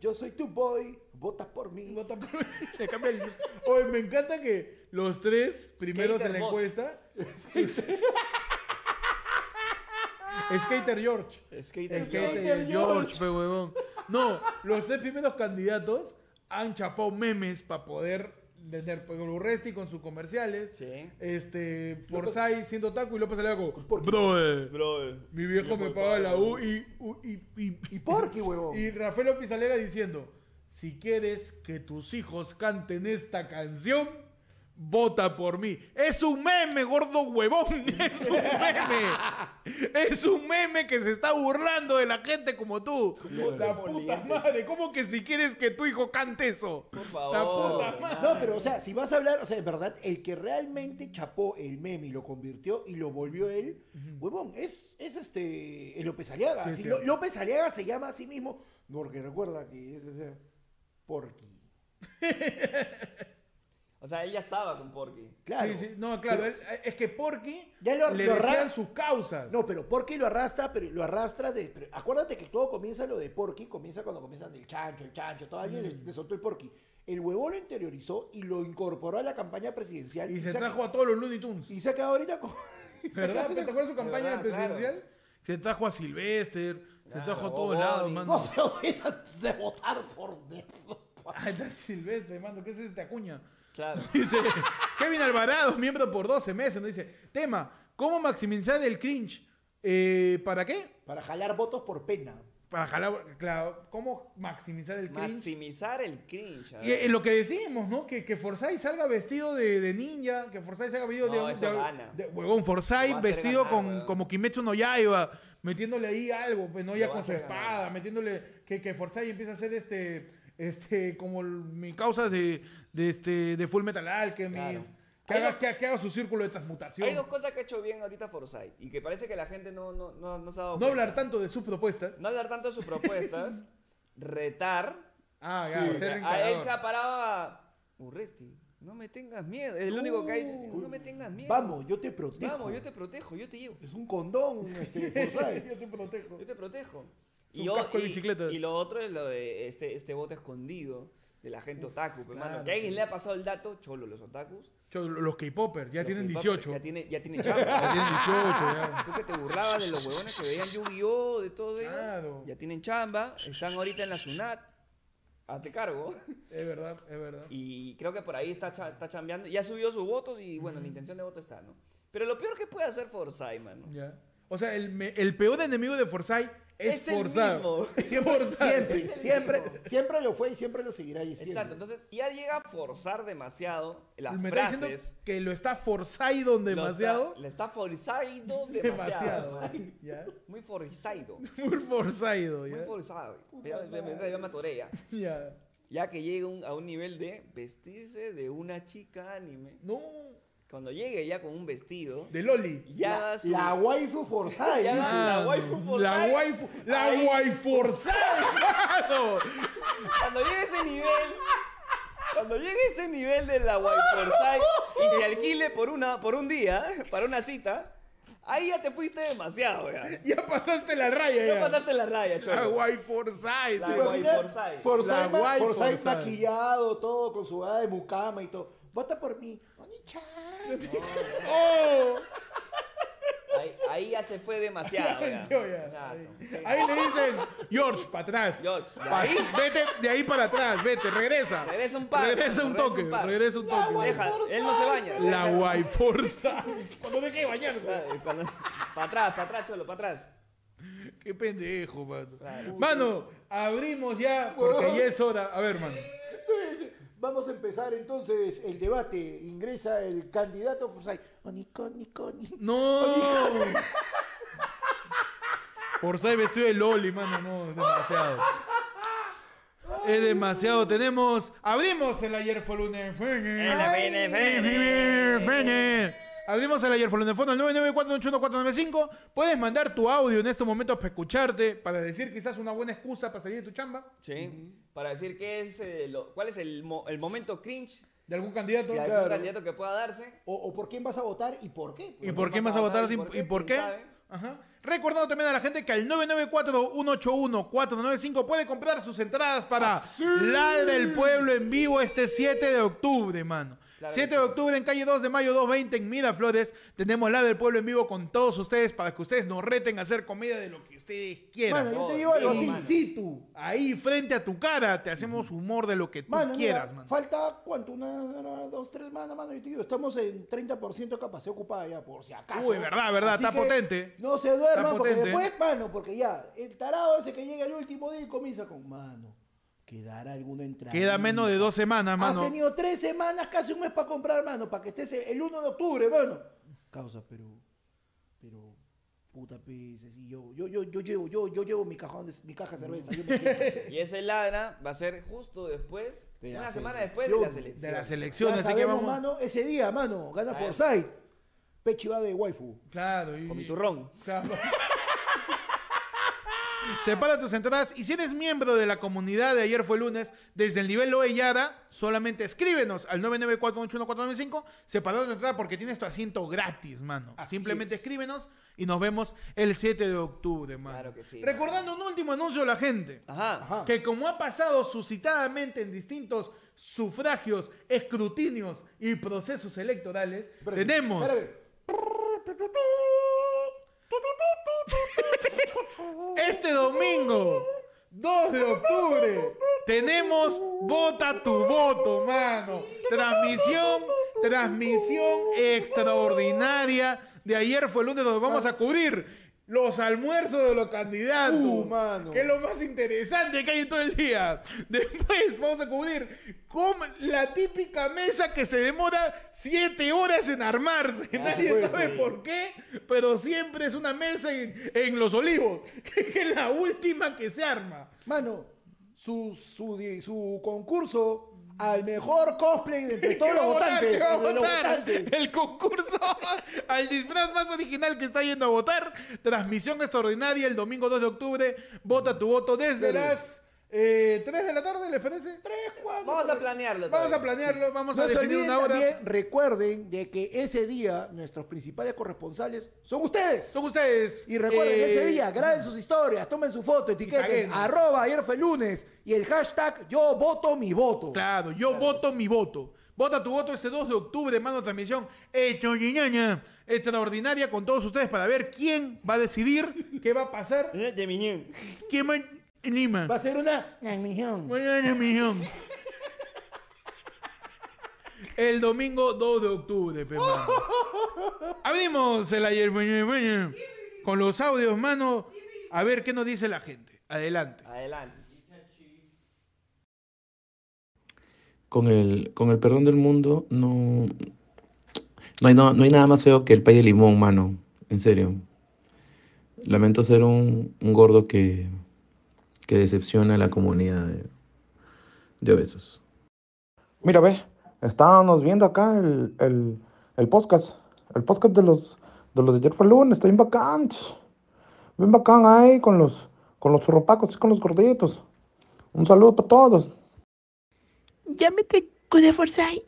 yo soy tu boy, vota por mí. Vota por- (laughs) Le cambia el- Oye, me encanta que los tres primeros en la Skater encuesta. (laughs) Skater George. Skater Skater Skater George, George. pe huevón. No, los tres primeros candidatos han chapado memes para poder pues, Urresti con sus comerciales. Sí. Este, Forsyth siendo taco y López Aliaga como, ¿Por qué? Brother, Bro, mi viejo me paga la U y, y, y, Y Porky, (laughs) huevón. y Rafael López Alega diciendo, si quieres que tus hijos canten esta canción, vota por mí. Es un meme, gordo huevón. (laughs) Es un meme. Es un meme que se está burlando de la gente como tú. La puta madre. ¿Cómo que si quieres que tu hijo cante eso? Por La favor. puta madre. No, pero o sea, si vas a hablar, o sea, en verdad, el que realmente chapó el meme y lo convirtió y lo volvió él, huevón, es, es este, López Aliaga. Sí, Si sí. Lo- López Aliaga se llama a sí mismo, porque recuerda que es ese Porky. (laughs) O sea, ella estaba con Porky. Claro. Sí, sí. No, claro. Pero- él- es que Porky Ya lo- le lo decían sus causas. No, pero Porky lo arrastra, pero lo arrastra de. pero acuérdate que todo comienza lo de Porky, comienza cuando comienzan del chancho, el chancho, todo alguien le, Mm. le soltó el Porky. El huevón lo interiorizó y lo incorporó a la campaña presidencial. y se ha- trajo a todos los Looney Tunes. Y se ha quedado ahorita con, (laughs) ¿Verdad? ¿Te acuerdas su campaña verdad, claro. presidencial? Se trajo a Silvester, se Claro, trajo a todos lados, Boni. mano. No se olvidan de votar por mí. Ahí está Silvestre, mano. ¿Qué es este acuña? Claro. (laughs) Dice, Kevin Alvarado, miembro por 12 meses, nos dice, tema, ¿cómo maximizar el cringe? Eh, ¿Para qué? Para jalar votos por pena. Para jalar, claro, ¿cómo maximizar el cringe? Maximizar el cringe. a Y ver. eh, lo que decimos, ¿no? Que, que Forsyth salga vestido de, de ninja, que Forsyth salga vestido No, de... eso de- gana. de- huevón, Lo Forsyth va a hacer vestido ganar, con, huevón. como Kimetsu no Yaiba, metiéndole ahí algo, pues no ya va a con su hacer espada, ganar. metiéndole... Que, que Forsyth empieza a hacer este... Este, como el- mi causa de, de, este, de Full Metal Alchemist. Claro. Que, Hay haga, dos- que, que haga su círculo de transmutación. Hay dos cosas que ha hecho bien ahorita Forsyth y que parece que la gente no, no, no, no se ha dado No cuenta. hablar tanto de sus propuestas. No hablar tanto de sus propuestas, (laughs) retar. Ah, ya, Sí. ser a él se ha parado a... Urresti, no me tengas miedo. Es el único que ha dicho, no me tengas miedo. Vamos, yo te protejo. Vamos, yo te protejo, yo te llevo. Es un condón, este, (laughs) Forsyth. Yo te protejo. Yo te protejo. Es un casco de bicicleta. y lo otro es lo de este, este bote escondido de la gente otaku. pues, claro. mano. Que alguien le ha pasado el dato, cholo, los otakus. Cho- Los K-Popers ya los tienen que, papi, 18. Ya tienen, ya tienen (laughs) Ya chamba. tienen 18, ya. Tú que te burlabas de los huevones que veían Yu-Gi-Oh! de todo. Claro. Ya tienen chamba, están ahorita en la SUNAT. Hazte cargo. Es verdad, es verdad. Y creo que por ahí está, cha- está chambeando. Ya subió sus votos y bueno, la intención de voto está, ¿no? Pero lo peor que puede hacer Forsyth, mano. Ya. O sea, el, el peor enemigo de Forsyth es, Es el mismo. Siempre, siempre, Es el siempre, mismo. siempre lo fue y siempre lo seguirá diciendo. Exacto, entonces si ya llega a forzar demasiado las Me frases. que lo está Forsyth demasiado. Lo está, le está forzando (laughs) demasiado. Demasiado. Muy forzado. Muy forzado, Muy ya. forzado. Puta Ya, me atoré ya. (laughs) Ya. Ya que llega un- a un nivel de vestirse de una chica anime. No. Cuando llegue ya con un vestido, De Loli. ya La, su... la waifu Forsyth. Ya la waifu Forsyth. La waifu. La Ahí. waifu mano. Cuando llegue ese nivel, cuando llegue ese nivel de la White Forsyth y se alquile por, una, por un día, para una cita, ahí ya te fuiste demasiado, ya. Ya pasaste la raya, ya. Ya pasaste la raya, waifu Forsyth. La ¿Te tío. guay? Forsyth. La guay Forsyth Forsyth. maquillado, todo con su hada de mucama y todo. Vota por mí. Oni-chan. ¡Oh! Ahí, ahí ya se fue demasiado, ya. Venció ya. Gato. Ahí. Ahí le dicen, George, para atrás. George, de Pa- ahí- (laughs) Vete de ahí para atrás, vete, regresa. Regresa un par, Regresa un toque, regresa un toque. Deja, él no se baña. La guay forza. (laughs) Cuando deje de bañarse. Para atrás, para atrás, cholo, para atrás. Qué pendejo, mano. Claro. Mano, abrimos ya, porque ya es hora. A ver, mano. Vamos a empezar entonces el debate. Ingresa el candidato Forsyth. Onico, nico, ni. No. Forsyth vestido de Loli, mano, no, es demasiado. Es demasiado. Tenemos. Abrimos el ayer fue lunes. Abrimos el ayer fue lunes fondo al 994-81495. Puedes mandar tu audio en estos momentos para escucharte, para decir quizás una buena excusa para salir de tu chamba, Sí. Para decir qué es, eh, lo- cuál es el, mo- el momento cringe de algún candidato. de algún Claro. candidato que pueda darse. O, o por quién vas a votar y por qué. ¿Y por qué vas a votar y y por qué? ¿Quién sabe? Ajá. Recordando también a la gente que al 994-181-495 puede comprar sus entradas para la del pueblo en vivo este 7 de octubre, mano. Claro 7 que de sí. octubre en calle 2 de mayo 220 en Miraflores. Tenemos la del pueblo en vivo con todos ustedes para que ustedes nos reten a hacer comedia de lo que ustedes quieran. Mano, yo te digo algo. In situ, ahí frente a tu cara, te hacemos humor de lo que tú Mano, mira, quieras, mano. falta cuánto, una, una, dos, tres semanas, mano. Yo te digo, estamos en 30% de capacidad ocupada ya, por si acaso. Uy, verdad, verdad, Así está potente. No se duerman, porque potente. después, mano, porque ya, el tarado ese que llega el último día y comienza con, mano, quedará alguna entrada. Queda menos de dos semanas, Has mano. tenido tres semanas, casi un mes para comprar, mano, para que estés el 1 de octubre, mano. Causa, pero, pero, puta pez, sí, yo, yo, yo, yo llevo, yo, yo llevo mi cajón, de, mi caja de cerveza, yo me siento. (laughs) Y ese ladra va a ser justo después, De la una semana después de las selección. De las Ya elecciones, así que vamos. mano, ese día, mano, gana. Forsyth. Pechi va de waifu. Claro, y... Con mi turrón. Claro. (laughs) Separa tus entradas y si eres miembro de la comunidad de ayer fue lunes, desde el nivel Loeyada, solamente escríbenos al 994-81495, separa tu entrada porque tienes tu asiento gratis, mano. Así Simplemente es. escríbenos y nos vemos el 7 de octubre, mano. Claro que sí, Recordando un último anuncio a la gente, Ajá. Ajá. que como ha pasado suscitadamente en distintos sufragios, escrutinios y procesos electorales, tenemos... (laughs) Este domingo, 2 de octubre, tenemos Vota tu voto, mano. Transmisión, transmisión extraordinaria. De ayer fue el lunes donde vamos a cubrir los almuerzos de los candidatos. Uh, mano. Que es lo más interesante que hay en todo el día. (laughs) Después vamos a cubrir cómo- la típica mesa que se demora siete horas en armarse. Nadie bueno. sabe por qué, pero siempre es una mesa en, en Los Olivos, (laughs) que es la última que se arma. Mano, su, su, su concurso al mejor cosplay de entre (laughs) ¿Qué todos los votar? votantes. ¿Qué va a de los votar? votantes. El concurso (laughs) al disfraz más original que está yendo a votar. Transmisión extraordinaria el domingo 2 de octubre. Vota tu voto desde Dale. las eh, 3 de la tarde, ¿les parece? 3, 4. Vamos a planearlo. Vamos a planearlo, vamos No a definir una hora. también, recuerden de que ese día nuestros principales corresponsales son ustedes. Son ustedes. Y recuerden, eh, ese día, graben sus historias, tomen su foto, etiqueten arroba ayer fue lunes y el hashtag yo voto mi voto. Claro, yo voto mi voto. Vota tu voto este 2 de octubre, mano transmisión hechoñiñaña, extraordinaria con todos ustedes para ver quién va a decidir qué va a pasar, (laughs) Eh, quién va Lima. Va a ser una transmisión. Mañana, millón. El domingo 2 de octubre, pe, mano. (laughs) Abrimos el ayer con los audios, mano. A ver qué nos dice la gente. Adelante. Adelante. con el, con el perdón del mundo, no, no, hay, no, no hay nada más feo que el pay de limón, mano. En serio. Lamento ser un, un gordo que, que decepciona a la comunidad de, de obesos. Mira, ve, estábamos viendo acá el, el, el podcast. El podcast de los de los de ayer fue el lunes, está bien bacán. Bien bacán ahí con los, con los churropacos y con los gorditos. Un saludo para todos. Llámete de Forsyth.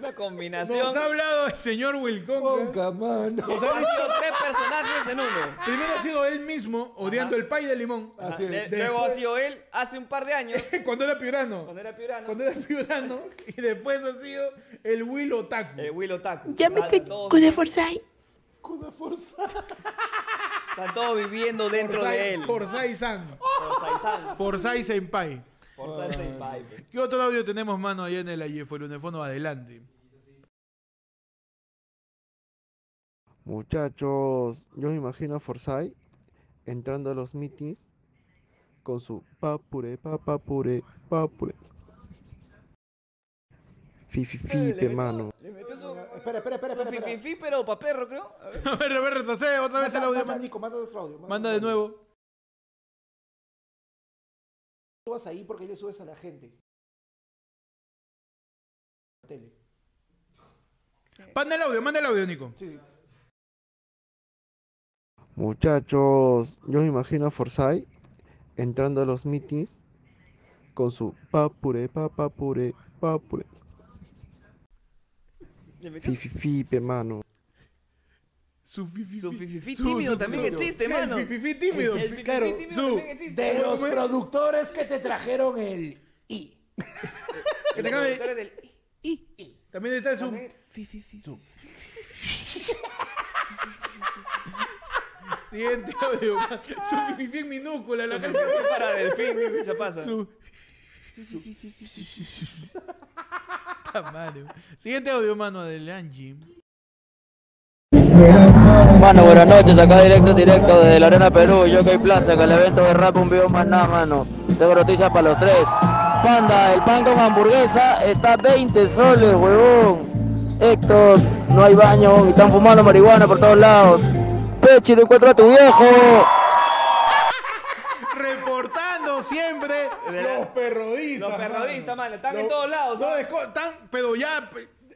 Una combinación. Nos ha hablado el señor Wilcón. Ponga, mano. Nos ha sido tres personajes en uno. Primero ha sido él mismo odiando el pay de limón. Así De- es. luego ha sido él hace un par de años, (laughs) Cuando era piurano. cuando era piurano, Cuando era piurano. Y después ha sido el Will Otaku. el Will Otaku. Todos, de Forsyth. Con fuerza. están todos viviendo dentro de él. Forsyth-san. Forsyth-san. Forsyth Senpai. Forsyth Senpai, pe. ¿Qué otro audio tenemos, mano, allá en el AIF, el Unefono? Adelante. Muchachos, yo me imagino a Forsyth entrando a los meetings con su papure, papapure, papure. Fifi, Le fipe, metió- mano. Espera, espera, espera, espera. espera. fififi, pero pa' perro, creo. (laughs) A ver. A ver, retrocede otra vez el audio. manda otro audio. Manda de nuevo. Subas ahí porque ahí le subes a la gente. Tele. Manda el audio, manda el audio, Nico. Sí, sí. Muchachos, yo me imagino a Forsyth entrando a los meetings con su papure, papapure, papure. Le metió Fifi, fipe, mano. Su fififi. su fififi tímido también existe, mano. El fififi tímido. Fififi Claro. De los productores que te trajeron el I. (laughs) Que te También está el su. También- fi, fi, fi. Siguiente audio. Su fififi en minúscula. La gente. Para Delfín, dice Chapaza. Su. Madre. Siguiente audio, mano, del Angie. Mano, buenas noches, acá directo, directo desde la Arena Perú, Jockey Plaza, que el evento de rap un video más nada, mano. Tengo noticias para los tres. Panda, el pan con hamburguesa está 20 soles, huevón. Héctor, no hay baño y están fumando marihuana por todos lados. Pechi, lo encuentro a tu viejo. Reportando siempre los perrodistas. Los perrodistas, mano, están en todos lados, están, pero ya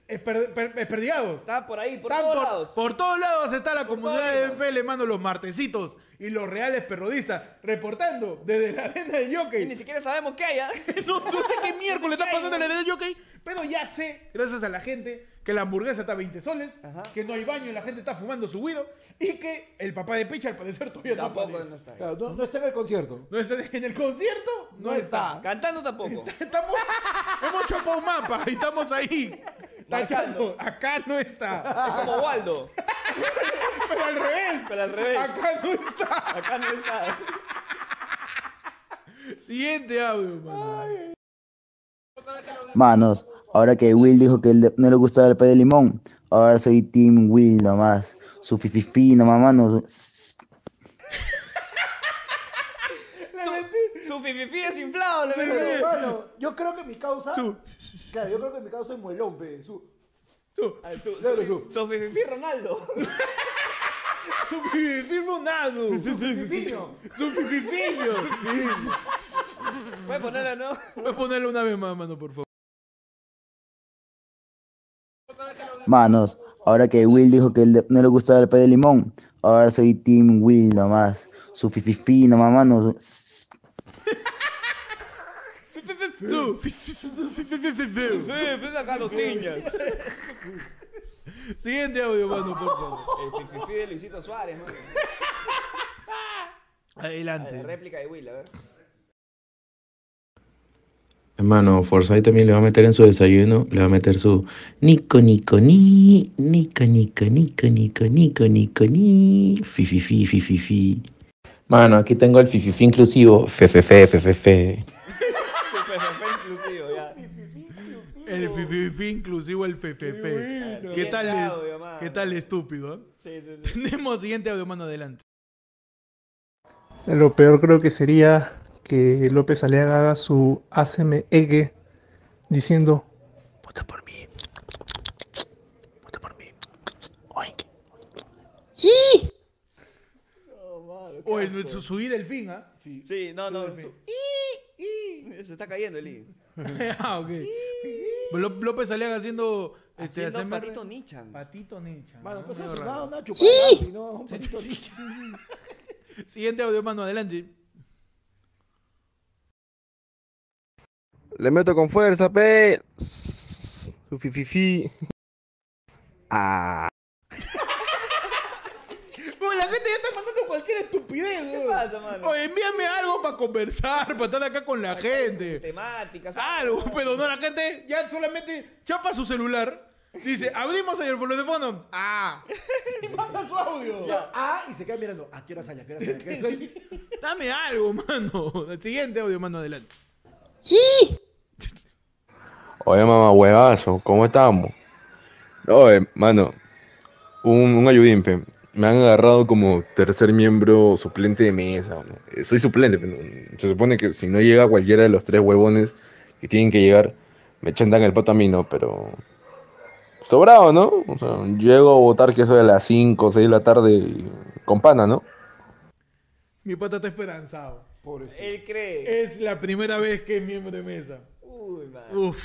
pe- esper- per- desperdigados. Está por ahí, por Están todos por, lados. por todos lados está la Por comunidad de lados. FL, mano, los martesitos y los reales perrodistas, reportando desde la arena de Y Jockey. ni siquiera sabemos qué hay, ¿ah? (laughs) No, no sé qué (laughs) miércoles está pasando en la arena de Jockey, pero ya sé, gracias a la gente, que la hamburguesa está a 20 soles, Ajá. que no hay baño y la gente está fumando su guido, y que el papá de Picha al parecer todavía no Tampoco no está ahí. Claro, no, no está en el concierto. No está en el concierto, no, No está. está. Cantando tampoco. (laughs) Estamos, hemos chupado un mapa y estamos ahí. Acá no está. Es como Waldo, (laughs) Pero al revés. pero al revés. Acá no está. Acá no está. Siguiente audio, mano. Manos, ahora que Will dijo que no le gustaba el pay de limón, ahora soy Team Will nomás. Su fififi nomás, mano. (laughs) Su, su fififi desinflado, le Pero, hermano, yo creo que mi causa. Su. Claro, yo creo que mi causa es muelón, pe. Su. Su, Su, Claro, su, su fififi Ronaldo. (laughs) su fififi Ronaldo. Su Fifiño. Su fififiño. Puedes ponerla, ¿no? Voy a ponerle una vez más, mano, por favor. Manos, ahora que Will dijo que no le gustaba el pay de limón, ahora soy Team Will nomás. Su fififi nomás, mano. Ven acá los niños. Siguiente audio, mano, por favor. El fififi de Luisito Suárez, mano. La Adelante. réplica de Will, a ver. Hermano, Forsyth también le va a meter en su desayuno, le va a meter su Nico, Nico, ni, Nico, Nico, Nico, Nico, Nico, Nico, ni, fi, fi, fi, fi, fi, fi. Mano, aquí tengo el fififi inclusivo, fe, fe, fe, fe, fe, fe. Su fififi inclusivo, ya. El fififi inclusivo el fefefe. ¿Qué tal, audio, mano. ¿Qué tal estúpido? eh? Sí, sí, sí. Tenemos siguiente audio, mano, adelante. Lo peor creo que sería que López Aliaga haga su ACM Egue diciendo, vota por mí, vota por mí. Oink. O el, su, su I delfín, ¿ah? Sí, no, no. su- Se está cayendo el I. (laughs) ah, ok. Ló- López Aliaga haciendo... Este, Haciendo patito Nichan. Patito Ninja. Mano, ¿no? pues eso, nada, una chupada, ¿no? Un poquito licho. Siguiente audio, mano, adelante. Le meto con fuerza, pe. Su fififi. Ah. Bueno, la gente ya está mandando cualquier estupidez, ¿Qué pasa, mano? Oye, envíame algo para conversar, para estar acá con la gente. Temáticas. Algo, pero no, la gente ya solamente chapa su celular. Dice, abrimos ahí el teléfono. Ah, (laughs) manda su audio. Ah, y se queda mirando. ¿A qué hora sale? ¿A qué hora sale? ¿A qué hora sale? (laughs) Dame algo, mano. El siguiente audio, mano, adelante. Oye, mamá, huevazo, ¿cómo estamos? Oye, mano, un, un ayudín, pe. Me han agarrado como tercer miembro suplente de mesa. ¿no? Eh, Soy suplente, pero se supone que si no llega cualquiera de los tres huevones que tienen que llegar, me chantan el pato a mí, ¿no? Pero... Sobrado, ¿no? O sea, llego a votar que eso de las 5 o 6 de la tarde y- con pana, ¿no? Mi pata está esperanzado. Pobrecito. Él cree. Es la primera vez que es miembro de mesa. Uy, man. Uf,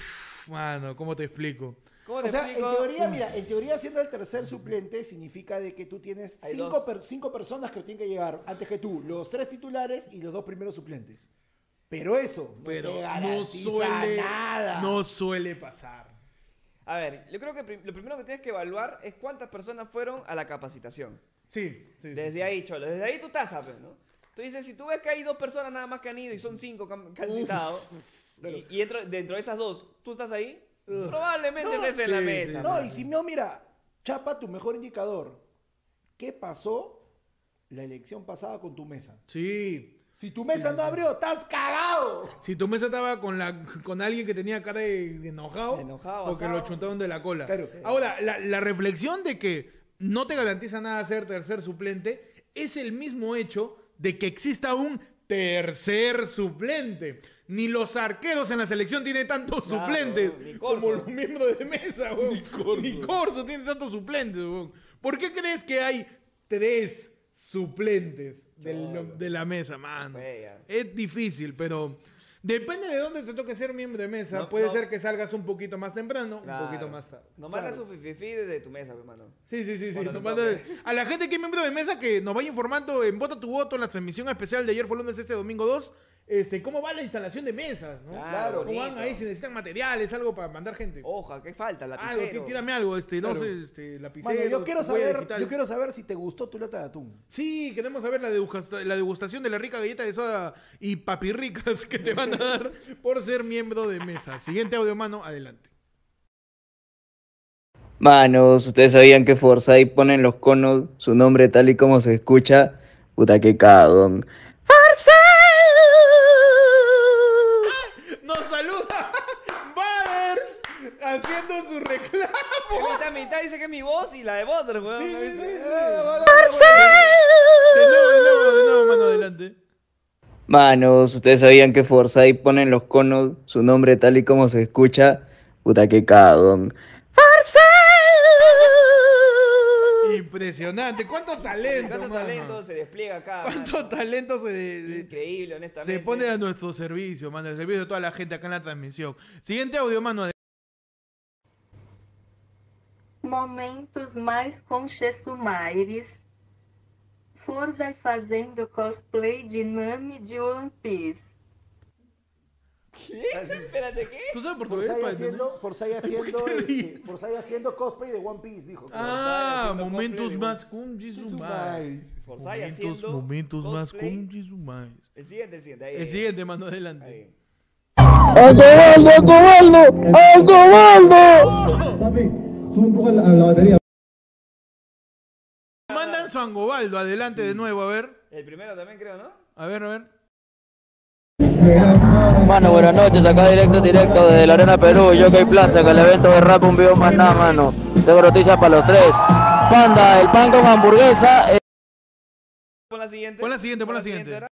mano, ¿cómo te explico? ¿Cómo O te sea, en explico? teoría, mira, en teoría siendo el tercer suplente significa de que tú tienes Hay cinco, dos. per- cinco personas que tienen que llegar antes que tú, los tres titulares y los dos primeros suplentes. Pero eso no Pero te no garantiza suele, nada. no suele pasar. A ver, yo creo que lo primero que tienes que evaluar es cuántas personas fueron a la capacitación. Sí, sí. sí. Desde ahí, Cholo. Desde ahí tú tasas, pues, ¿no? Tú dices, si tú ves que hay dos personas nada más que han ido y son cinco que han, que han citado, y, y dentro, dentro de esas dos, ¿tú estás ahí? Probablemente No, estés en la sí, mesa. sí. No, y si no, mira, chapa tu mejor indicador. ¿Qué pasó la elección pasada con tu mesa? Sí. Si tu mesa no abrió, estás cagado. Si tu mesa estaba con la con alguien que tenía cara de de enojado, Enojado, porque asado. lo chuntaron de la cola. Claro. Ahora, la, la reflexión de que no te garantiza nada ser tercer suplente es el mismo hecho de que exista un tercer suplente. Ni los arqueros en la selección tienen tantos Claro, suplentes como los miembros de mesa, (laughs) weón. Ni Corso. tiene tantos suplentes, weón. ¿Por qué crees que hay tres suplentes del- de la mesa, mano? Fea. Es difícil, pero depende de dónde te toque ser miembro de mesa. No, Puede no. ser que salgas un poquito más temprano, Claro. un poquito más tarde. No Claro. su fififi desde tu mesa, hermano. Sí, sí, sí, sí. Toque. a la gente que es miembro de mesa que nos vaya informando en Vota tu Voto en la transmisión especial de ayer fue lunes este domingo 2. Este, ¿Cómo va la instalación de mesas? ¿no? Claro, ¿Cómo van bonito. ahí? Si necesitan materiales, algo para mandar gente. Hoja, ¿qué falta? algo, Lapicero. tí- tírame algo, este, no Claro. sé, este, lapicero. Mano, yo quiero huella saber, digital. yo quiero saber si te gustó tu lata de atún. Sí, queremos saber la, degusta- la degustación de la rica galleta de soda y papirricas que te van a dar (laughs) por ser miembro de mesa. Siguiente audio, mano, adelante. Manos, ustedes sabían que Forsyth pone en los conos su nombre tal y como se escucha. Puta que cagón. Nos haciendo su reclamo. En mitad, mitad dice que es mi voz y la de Butter, weón. Sí, ¿no sí, sí, sí. De nuevo, de nuevo, de nuevo, mano, adelante. Manos, ustedes sabían que Forsyth pone en los conos su nombre tal y como se escucha. Puta que cagón. Impresionante. ¿Cuánto talento, ¿Cuánto mano? talento se despliega acá? ¿Cuánto mano? talento se, de- Increíble, honestamente. se pone a nuestro servicio, mano? El servicio de toda la gente acá en la transmisión. Siguiente audio, mano. Momentos mais conchesumaires. Forza fazendo cosplay de Nami de One Piece. Espérate, ¿qué? ¿Tú sabes portugués? Forsyth haciendo, Forsyth (laughs) haciendo, qué este? Forsyth haciendo cosplay de One Piece, dijo. Ah, momentos cosplay de más conchesumais. Forsyth Momentos, haciendo momentos más conchesumais. El siguiente, el siguiente. Ahí, El siguiente, mano, adelante. Ahí. ¡Angobaldo, Angobaldo! ¡Angobaldo! Mandan su Angobaldo, adelante de nuevo, a ver. El primero también creo, ¿no? A ver, a ver. Mano, buenas noches, acá directo, directo desde la Arena Perú, Jockey Plaza, que el evento de rap un video más nada, mano. Tengo noticias para los tres. Panda, el pan con hamburguesa. eh, Pon la siguiente. Pon la siguiente, pon la siguiente. ahora.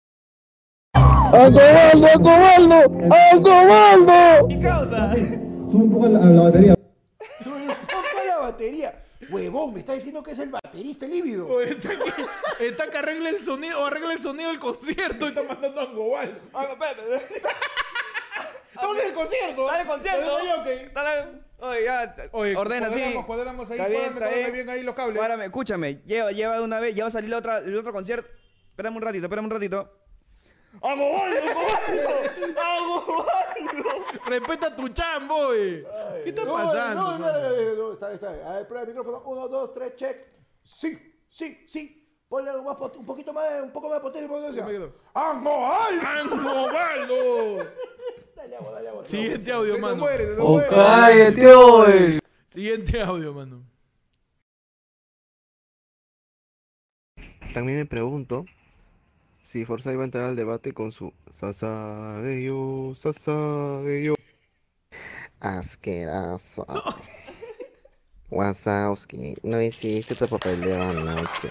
¡Angobaldo, Angobaldo! ¡Angobaldo! ¿Qué causa? Sube un poco la batería. Huevón, me está diciendo que es el baterista lívido. O está que, está que arregle el sonido, o arregla el sonido del concierto y está mandando a. Ah, no, espérate. Estamos en el concierto. Dale concierto. Dale. Dale. Oye, ya. Oye, ordena así. cuadramos, cuadramos ahí, Está bien, cuádrame, está bien ahí los cables. Cuádrame, escúchame. Lleva, lleva de una vez. Ya va a salir la otra, el otro concierto. Espérame un ratito, espérame un ratito. ¡Agobaldo, Agobaldo! (laughs) ¡Agobaldo! Respeta tu chambo, eh. ¿Qué está No, pasando? No, no, no, no, no, está, está. A ver, prueba el micrófono. Uno, dos, tres, check. Sí, sí, sí. Ponle algo más, un poquito más, un poco más potente. ¡Angobaldo! ¡Angobaldo! (laughs) Dale agua, dale agua. Siguiente audio, Se mano. muere, se ¡Oh, muere. cállate hoy! Siguiente audio, mano. También me pregunto si Forsyth va a entrar al debate con su Sasageyo, Sasageyo. Asqueroso. Wazowski, no hiciste tu papel de anoche.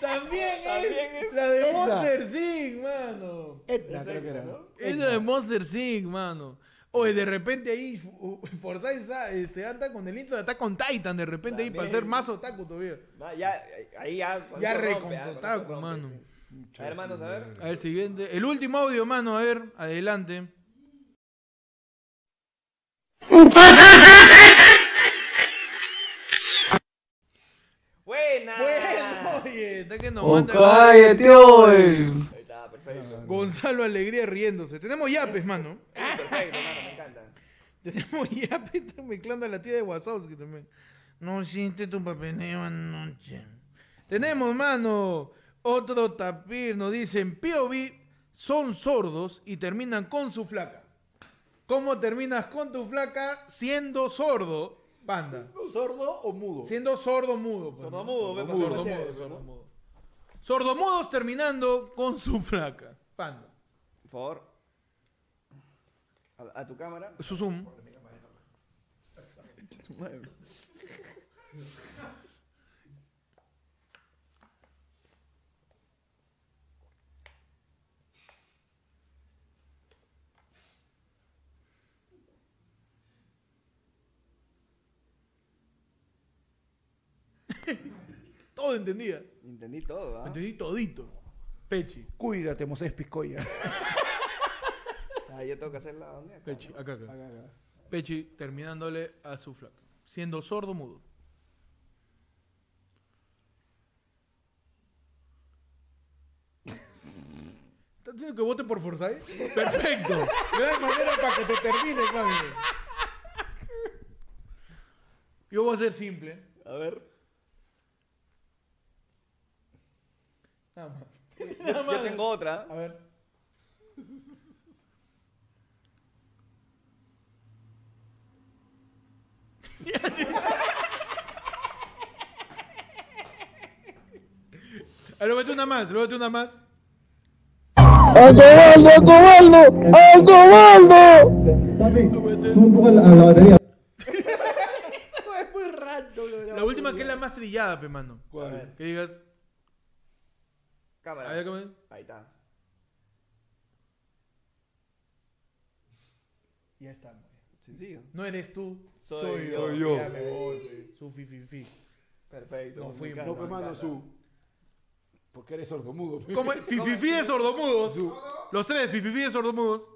También, También es es la de Edna. Monster Sing, mano. Edna, creo que era. Es la de Monster Sing, mano. Oye, de repente ahí (laughs) sa- este, anda con el intro de Attack on Titan, de repente ahí para ser más otaku todavía. No, ya, ahí ya. con Ya recon ah, con otaku, mano. A ver, hermanos, a ver. A ver, siguiente. El último audio, mano, a ver, adelante. Buena. Bueno, oye, está que nos ¡Oh, manda cállate hoy! Ahí está, perfecto. Gonzalo Alegría riéndose. Tenemos yapes, mano. Sí, perfecto. (laughs) Tenemos está mezclando a la tía de Wazowski también. No hiciste tu papeleo anoche. Tenemos, mano, otro tapir. Nos dicen, POV son sordos y terminan con su flaca. ¿Cómo terminas con tu flaca siendo sordo, panda? ¿Sordo o mudo? Siendo sordo mudo. pues, Sordo mudo, ve, Sordo sordo mudo, sordo mudo. Sordomudos terminando con su flaca. Panda. Por favor. A, a tu cámara. Su zoom. (laughs) Todo entendía. Entendí todo, ¿ah? Entendí todito. Pechi. Cuídate, Moses Piscoya. (laughs) Ah, yo tengo que hacerla ¿dónde? Acá, Pechi, ¿no? acá, acá. Pechi terminándole a su flaca. Siendo sordo mudo. ¿Estás diciendo que vote por Forsyth? Perfecto. (laughs) Gran manera para que te termine, mami. Yo voy a ser simple. A ver. Nada más. Yo, yo tengo otra. A ver. Lo metí una más, lo metí una más. ¡Ancobaldo, Ancobaldo! ¡Ancobaldo! Sube un poco la, la batería. es muy random. La última que es la más trillada, pe, mano. ¿Cuál? Que digas. Cámara. A ver, ¿cómo es? Ahí está. Ya está. Sencillo. No eres tú, Soy soy, yo. yo. yo. Ya me voy, pe. Su fi, fi, fi. Perfecto. No me fuimos. No, pues me mano, encanta. su. Porque eres sordomudo. (laughs) ¿Cómo es? (laughs) Fi, fi, fi de sordomudos. Los tres, fi, fi, fi de sordomudos.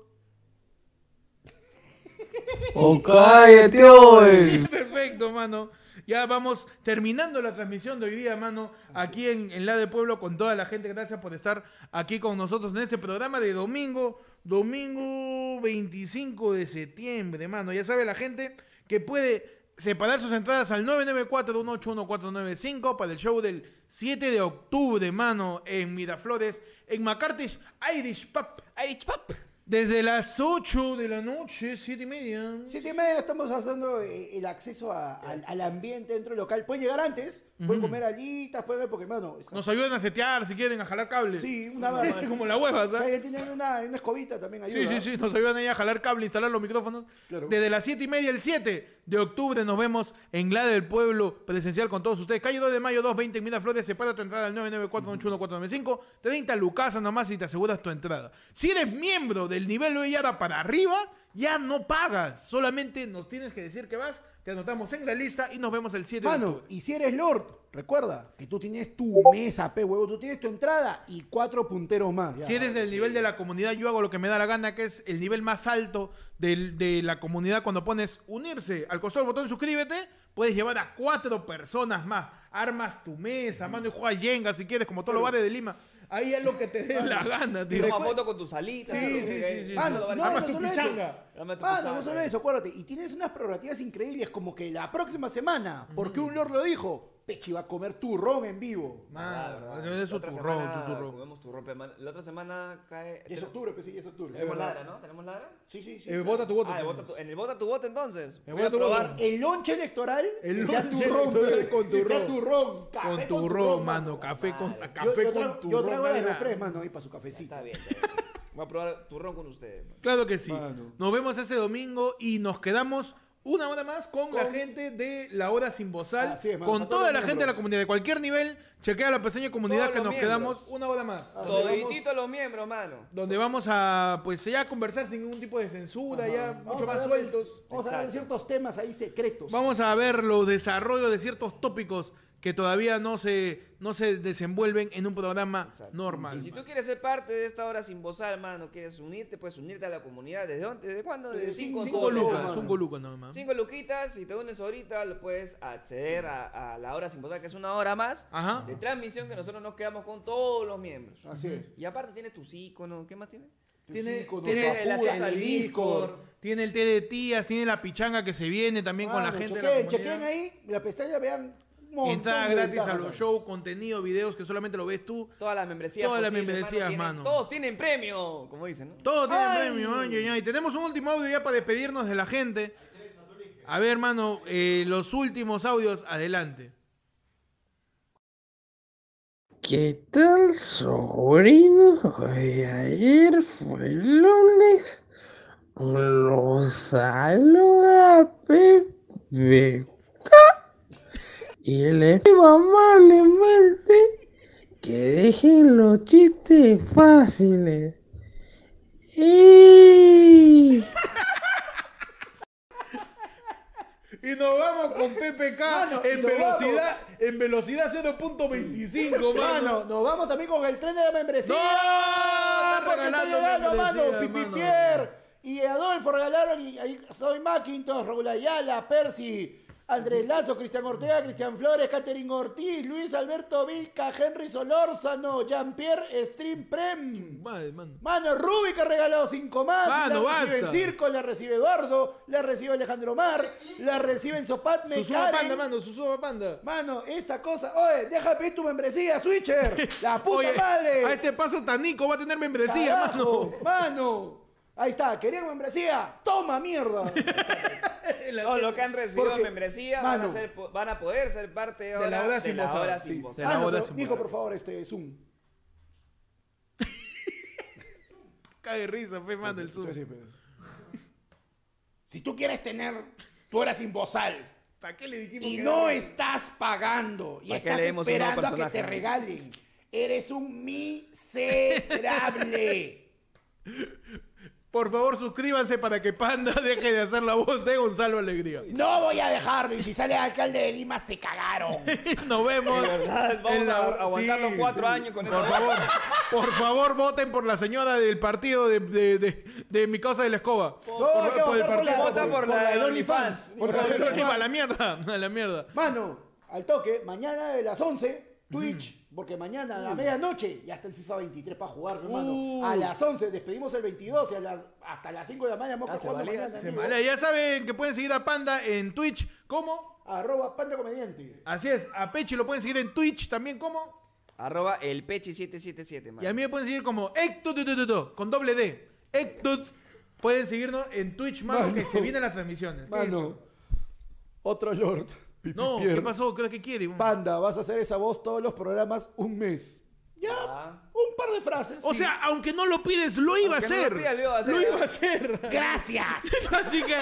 (laughs) ¡Oh, cállate, hoy! Perfecto, mano. Ya vamos terminando la transmisión de hoy día, mano, aquí en, en La de Pueblo con toda la gente. Gracias por estar aquí con nosotros en este programa de domingo, domingo 25 de septiembre, mano. Ya sabe la gente que puede separar sus entradas al 994-181-495 para el show del 7 de octubre, mano, en Miraflores, en McCarthy's Irish Pub. Irish Pop. Desde las 8 de la noche, 7 y media. Siete y media estamos haciendo eh, el acceso a- al, al ambiente dentro del local. Pueden llegar antes, pueden Ujú. comer alitas, pueden ver, porque, hermano, esa- Nos ayudan a setear si quieren, a jalar cables. Sí, una barra. sí, (laughs) como la hueva, si ¿sabes? alguien tiene una, una escobita también ayuda. Sí, sí, sí, nos ayudan ahí a jalar cable, instalar los micrófonos. Claro. Desde las 7 y media el 7 de octubre nos vemos en la del Pueblo presencial con todos ustedes. Calle 2 de mayo 220 en Miraflores, separa tu entrada al 994-181-495. 30 lucas nomás y te aseguras tu entrada. Si eres miembro del nivel de Yara para arriba, ya no pagas. Solamente nos tienes que decir que vas, te anotamos en la lista y nos vemos el 7 de Mano, octubre. y si eres Lord, recuerda que tú tienes tu mesa, pe huevo, tú tienes tu entrada y cuatro punteros más. ya. Si eres del nivel de la comunidad, yo hago lo que me da la gana, que es el nivel más alto del- de la comunidad. Cuando pones unirse al costado del botón suscríbete, puedes llevar a cuatro personas más. Armas tu mesa, mano, y juegas Jenga si quieres, como todos los bares de Lima. Ahí es lo que te dé (laughs) la gana, Y tío. toma foto con tus alitas. Sí, sí, sí, sí, Mano, no, Armas no tu solo eso. pichanga. Tu Mano, no solo eh. eso, acuérdate. Y tienes unas prerrogativas increíbles, como que la próxima semana, porque un Lord lo dijo, Pechi va a comer turrón en vivo. Mano, Verdad, es su La turrón, semana tu turrón. Comemos turrón, pe, man. La otra semana cae. Y es octubre, pues sí, es octubre. Tenemos verdad. ladra, ¿no? ¿Tenemos ladra? Sí, sí, sí. Eh, claro. vota tu voto. Ah, el vota tu- en el vota tu voto entonces. El Voy a vota tu voto. probar. El lonche electoral, El que sea lonche turrón, electoral con que sea turrón. turrón. Café Con turrón, mano, café con, Madre. café Yo, yo con traigo, turrón. yo traigo el dale. Aeropress, mano, ahí para su cafecito. Está bien, está bien. Voy a probar turrón con ustedes. Claro que sí. Mano. Nos vemos ese domingo y nos quedamos una hora más con, la gente de la hora sin bozal. Así es, mano, con toda la gente de la comunidad de cualquier nivel. Chequea la pequeña comunidad Todos que nos quedamos una hora más. Todititos los miembros, mano. donde vamos a pues ya conversar sin ningún tipo de censura, ya Ajá. mucho Vamos a más sueltos. Vamos a hablar de Exacto. ciertos temas ahí secretos. Vamos a ver los desarrollos de ciertos tópicos que todavía no se, no se desenvuelven en un programa Exacto. normal. Y si tú quieres ser parte de esta hora sin bozal, mano, quieres unirte, puedes unirte a la comunidad. ¿Desde dónde? ¿Desde cuándo? Desde Desde cinco 5 Cinco soles, lucas, cinco lucas nomás. Cinco luquitas, si te unes ahorita, lo puedes acceder a, a la hora sin bozal, que es una hora más Ajá. de transmisión que nosotros nos quedamos con todos los miembros. Así es. Y aparte tiene tus iconos, ¿qué más tiene? Tiene, iconos, tiene el acceso al el Discord, tiene el té de tías, tiene la pichanga que se viene también con la gente de chequen, la chequen ahí, la pestaña, vean montón Entrada de gratis a los ahí. shows, contenido, videos que solamente lo ves tú. Todas las membresías. Todas las posibles, membresías, tienen- mano. Todos tienen premio, como dicen, ¿no? Todo tiene Ay. premio, ay, ay, ay. Tenemos un último audio ya para despedirnos de la gente. A ver, hermano, eh, los últimos audios, adelante. ¿Qué tal, sobrino? Ayer fue el lunes. Lo saluda Pepe y le digo amablemente que dejen los chistes fáciles. Y... (laughs) Y nos vamos con PPK Mano, en velocidad, en velocidad 0.25, Mano, mano. nos vamos también con el tren de la membresía. ¡No! Porque está Regalando llegando, mano. membresía, Pipi mano. Pierre y Adolfo regalaron. Y ahí soy Macintosh, Raúl Ayala, Percy, Andrés Lazo, Cristian Ortega, Cristian Flores, Catherine Ortiz, Luis Alberto Vilca, Henry Solórzano, Jean-Pierre Stream Prem. Madre, mano. Mano, Rubik ha regalado cinco más. Mano, la recibe basta. en Circo, la recibe Eduardo, la recibe Alejandro Mar, la recibe en Sopatme, Susuba Karen. Panda, mano, Susuba Panda. Mano, esa cosa. Oye, déjame pedir tu membresía, Switcher. (laughs) La puta Oye, madre. a este paso Tanico va a tener membresía, mano. Mano. Ahí está, ¿querían membresía? ¡Toma mierda! (laughs) Todos los que han recibido Porque, membresía van a, mano, ser- van a poder ser parte ahora de la hora sin la hora sin de la Mano, hora sin dijo bozal. por favor este Zoom. (laughs) Cae risa, fe, mano, el Zoom. Pues, Si tú quieres tener tu hora sin bozal ¿Para qué le dijimos y que no era- estás pagando y ¿Para qué estás esperando a que te regalen, eres un miserable. (laughs) Por favor, suscríbanse para que Panda (laughs) deje de hacer la voz de Gonzalo Alegría. No voy a dejarlo y si sale alcalde de Lima se cagaron. (laughs) Nos vemos. De verdad, vamos en a aguantar los cuatro años con Por esa- favor, por favor, voten por la señora del partido de, de, de, de mi causa de la escoba. No, por el votar por la- partido. Vota por la del de OnlyFans. Por la del A OnlyFans. la mierda, a la mierda. Mano, al toque, mañana de las 11, Twitch, porque mañana a la medianoche ya está el FIFA 23 para jugar, hermano. Uh. A las 11 despedimos el 22 y a las, hasta las 5 de la mañana vamos a Ah, jugando valía, mañana. Se. Ya saben que pueden seguir a Panda en Twitch. ¿Cómo? Arroba Panda Comediante. Así es. A Pechi lo pueden seguir en Twitch también. ¿Cómo? Arroba el Pechi777, Y a mí me pueden seguir como Ectut, con doble D. Ectut. Pueden seguirnos en Twitch, mano, Mano. que se vienen las transmisiones. Mano, otro Lord. No. ¿qué pasó? ¿Qué, qué quiere? Panda, vas a hacer esa voz todos los programas un mes. Ya, Ah. un par de frases. O sí. sea, aunque no lo pides, lo iba a Aunque no hacer. lo pida, lo iba a hacer. Lo iba a hacer. (laughs) gracias. (laughs) Así que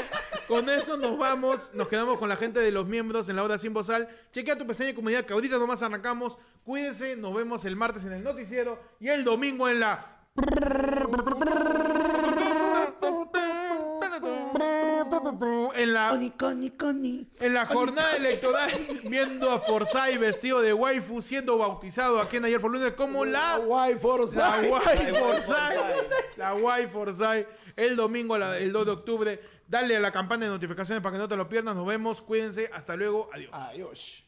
con eso nos vamos, nos quedamos con la gente de los miembros en la hora sin bozal. Chequea tu pestaña de comunidad que ahorita nomás arrancamos. Cuídense, nos vemos el martes en el noticiero y el domingo en la... En la, Coni, coni, coni. en la jornada electoral, (laughs) viendo a Forsyth vestido de waifu, siendo bautizado aquí en Ayer por Lunes como la... La Forsyth. La (laughs) Guay Forsyth. El domingo, la- el 2 de octubre. Dale a la campana de notificaciones para que no te lo pierdas. Nos vemos. Cuídense. Hasta luego. Adiós. Adiós.